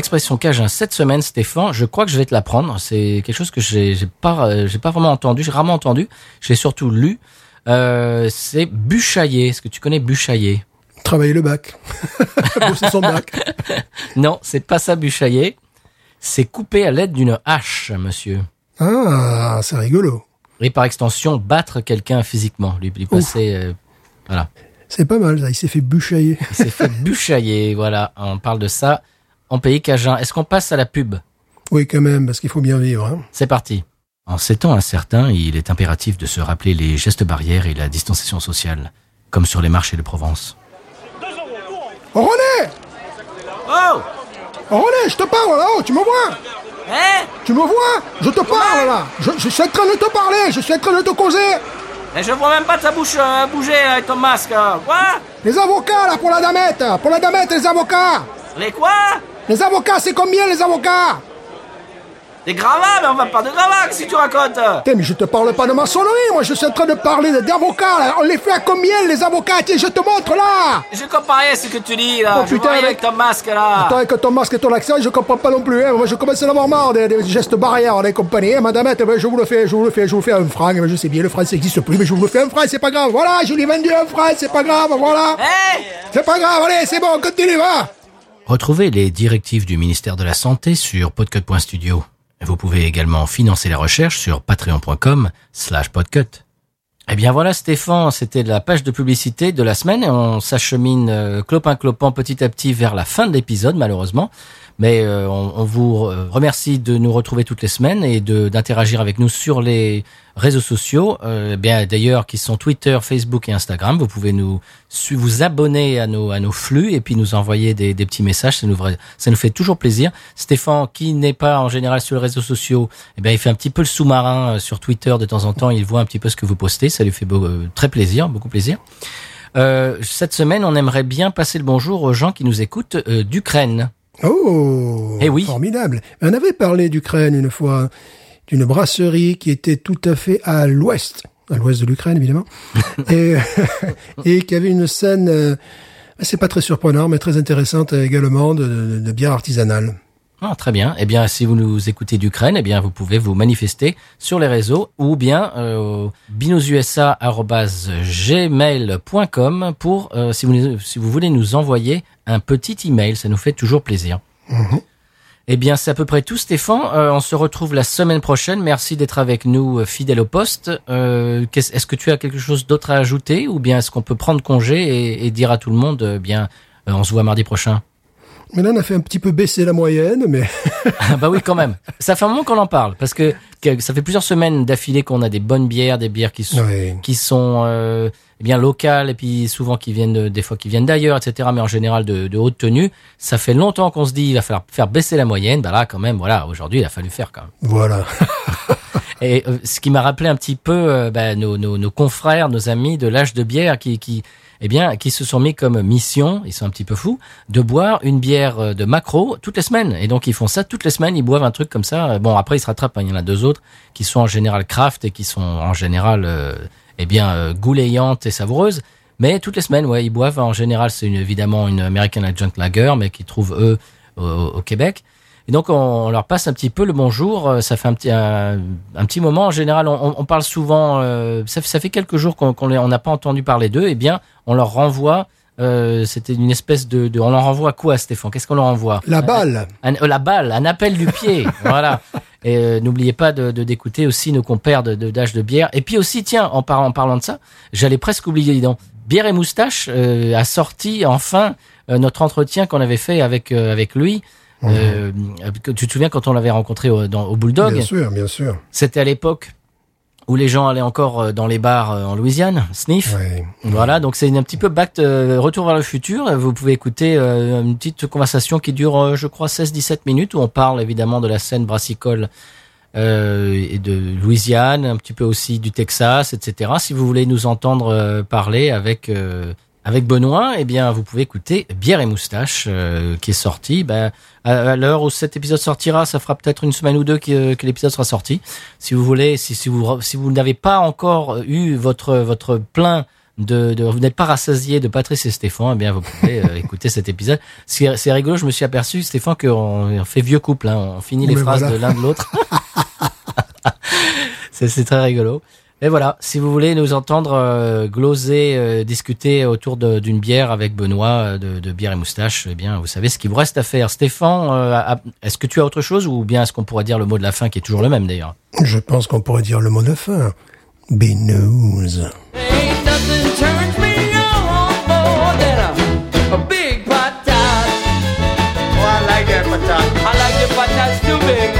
Bien, l'expression cajun cette semaine, Stéphane, je crois que je vais te l'apprendre. C'est quelque chose que j'ai pas, euh, j'ai pas vraiment entendu, j'ai rarement entendu. J'ai surtout lu. Euh, c'est bûchailler. Est-ce que tu connais bûchailler Travailler le bac. (laughs) Bosser son bac. (laughs) Non, c'est pas ça bûchailler. C'est couper à l'aide d'une hache, monsieur. Ah, c'est rigolo. Et par extension, battre quelqu'un physiquement, lui, lui passer. euh, voilà. C'est pas mal, ça. Il s'est fait bûchailler. Il s'est fait (laughs) bûchailler. Voilà, on parle de ça en pays cajun. Est-ce qu'on passe à la pub? Oui, quand même, parce qu'il faut bien vivre. Hein. C'est parti. En ces temps incertains, il est impératif de se rappeler les gestes barrières et la distanciation sociale, comme sur les marchés de Provence. Oh, René Oh Oh, René, je te parle là, oh, tu me vois? Hein? Tu me vois? Je te parle là je, je suis en train de te parler, je suis en train de te causer Mais je vois même pas ta bouche euh, bouger avec ton masque. Quoi? Les avocats là pour la damette Pour la damette, les avocats Les quoi? Les avocats, c'est combien les avocats? Des gravats, mais on va pas de gravats si tu racontes? Putain, mais je te parle pas de maçonnerie, moi je suis en train de parler d'avocats là. On les fait à combien les avocats? Tiens, je te montre là Je comprends rien ce que tu dis là. Oh, je putain, vois avec- avec ton masque là. Attends, avec ton masque et ton accent, je comprends pas non plus. Hein. Moi, je commence à avoir marre des, des gestes barrières des compagnies. Hein. Madame, ben, je vous le fais, je vous le fais, je vous le fais un franc. Je sais bien, le franc, ça n'existe plus, mais je vous le fais un franc, c'est pas grave. Voilà, je l'ai vendu un franc, c'est pas grave, voilà. C'est pas grave, allez, c'est bon, continue, va. Retrouvez les directives du ministère de la Santé sur podcut.studio. Vous pouvez également financer la recherche sur patreon.com slash podcut. Eh bien voilà Stéphane, c'était la page de publicité de la semaine et on s'achemine euh, clopin-clopant petit à petit vers la fin de l'épisode malheureusement. Mais euh, on, vous euh, remercie de nous retrouver toutes les semaines et de d'interagir avec nous sur les réseaux sociaux. Euh, bien d'ailleurs qui sont Twitter, Facebook et Instagram. Vous pouvez nous vous abonner à nos à nos flux et puis nous envoyer des, des petits messages. Ça nous fait toujours plaisir. Stéphane qui n'est pas en général sur les réseaux sociaux, eh bien il fait un petit peu le sous-marin euh, sur Twitter de temps en temps. Il voit un petit peu ce que vous postez. Ça lui fait très plaisir, beaucoup plaisir. Cette semaine, on aimerait bien passer le bonjour aux gens qui nous écoutent d'Ukraine. Oh, Eh oui. formidable. On avait parlé d'Ukraine une fois, d'une brasserie qui était tout à fait à l'ouest, à l'ouest de l'Ukraine évidemment, (laughs) et, (laughs) et qui avait une scène, euh, c'est pas très surprenant, mais très intéressante également de, de, de bière artisanale. Ah, très bien. Eh bien, si vous nous écoutez d'Ukraine, eh bien, vous pouvez vous manifester sur les réseaux ou bien euh, au binoususa@gmail.com pour euh, si vous si vous voulez nous envoyer un petit email, ça nous fait toujours plaisir. Eh bien, c'est à peu près tout, Stéphane. Euh, on se retrouve la semaine prochaine. Merci d'être avec nous, euh, fidèle au poste. Euh, est-ce que tu as quelque chose d'autre à ajouter ou bien est-ce qu'on peut prendre congé et, et dire à tout le monde, euh, bien, on se voit mardi prochain? Mais là, on a fait un petit peu baisser la moyenne, mais (laughs) Ah bah oui, quand même. Ça fait un moment qu'on en parle, parce que que- ça fait plusieurs semaines d'affilée qu'on a des bonnes bières, des bières qui sont Oui. qui sont euh, eh bien locales et puis souvent qui viennent de- des fois qui viennent d'ailleurs, etc. Mais en général de, de haute tenue. Ça fait longtemps qu'on se dit il va falloir faire baisser la moyenne. Bah là quand même, voilà, aujourd'hui il a fallu faire quand même. Voilà. (laughs) Et euh, ce qui m'a rappelé un petit peu euh, bah, nos, nos, nos confrères, nos amis de l'âge de bière qui, qui, eh bien, qui se sont mis comme mission, ils sont un petit peu fous, de boire une bière euh, de macro toutes les semaines. Et donc ils font ça toutes les semaines, ils boivent un truc comme ça. Bon, après ils se rattrapent, hein, il y en a deux autres qui sont en général craft et qui sont en général, euh, eh bien, euh, et savoureuses. Mais toutes les semaines, ouais, ils boivent. En général, c'est évidemment une American Adjunct Lager, mais qu'ils trouvent eux au Québec. Et donc on, on leur passe un petit peu le bonjour. euh, Ça fait un petit un, un petit moment. En général, on, on parle souvent. euh, ça, fait- ça fait quelques jours qu'on on n'a pas entendu parler d'eux. Eh bien, on leur renvoie. euh, C'était une espèce de, de- On leur renvoie quoi, Stéphane? Qu'est-ce qu'on leur envoie La balle. un- la balle, un appel du pied. (laughs) voilà. Et euh, n'oubliez pas de d'écouter aussi nos compères de d'âge de, bière. Et puis aussi, tiens, en, par- en parlant de ça, j'allais presque oublier, dis donc. Bière et moustache euh, a sorti enfin euh, notre entretien qu'on avait fait avec avec lui. Euh, que tu te souviens quand on l'avait rencontré au, dans, au Bulldog Bien sûr, bien sûr. C'était à l'époque où les gens allaient encore euh, dans les bars euh, en Louisiane, sniff. Ouais. Voilà, donc c'est un petit peu back, euh, retour vers le futur. Vous pouvez écouter euh, une petite conversation qui dure, euh, je crois, 16-17 minutes, où on parle évidemment de la scène brassicole euh, et de Louisiane, un petit peu aussi du Texas, etc. Si vous voulez nous entendre euh, parler avec euh, avec Benoît, eh bien, vous pouvez écouter Bière et Moustache, euh, qui est sorti. Ben, à, l'heure où cet épisode sortira, ça fera peut-être une semaine ou deux que, que l'épisode sera sorti. Si vous voulez, si, si vous si vous n'avez pas encore eu votre votre plein de, de vous n'êtes pas rassasié de Patrice et Stéphane, eh bien vous pouvez euh, (laughs) écouter cet épisode. C'est rigolo, je me suis aperçu Stéphane qu'on on fait vieux couple, hein, on finit les Mais phrases voilà. de l'un de l'autre. (laughs) (laughs) c'est c'est très rigolo. Et voilà, si vous voulez nous entendre euh, gloser, euh, discuter autour d'une bière avec Benoît euh, de, de bière et moustache, eh bien vous savez ce qu'il vous reste à faire. Stéphane, euh, est-ce que tu as autre chose ou bien est-ce qu'on pourrait dire le mot de la fin qui est toujours le même d'ailleurs? Je pense qu'on pourrait dire le mot de fin. Binous. Ain't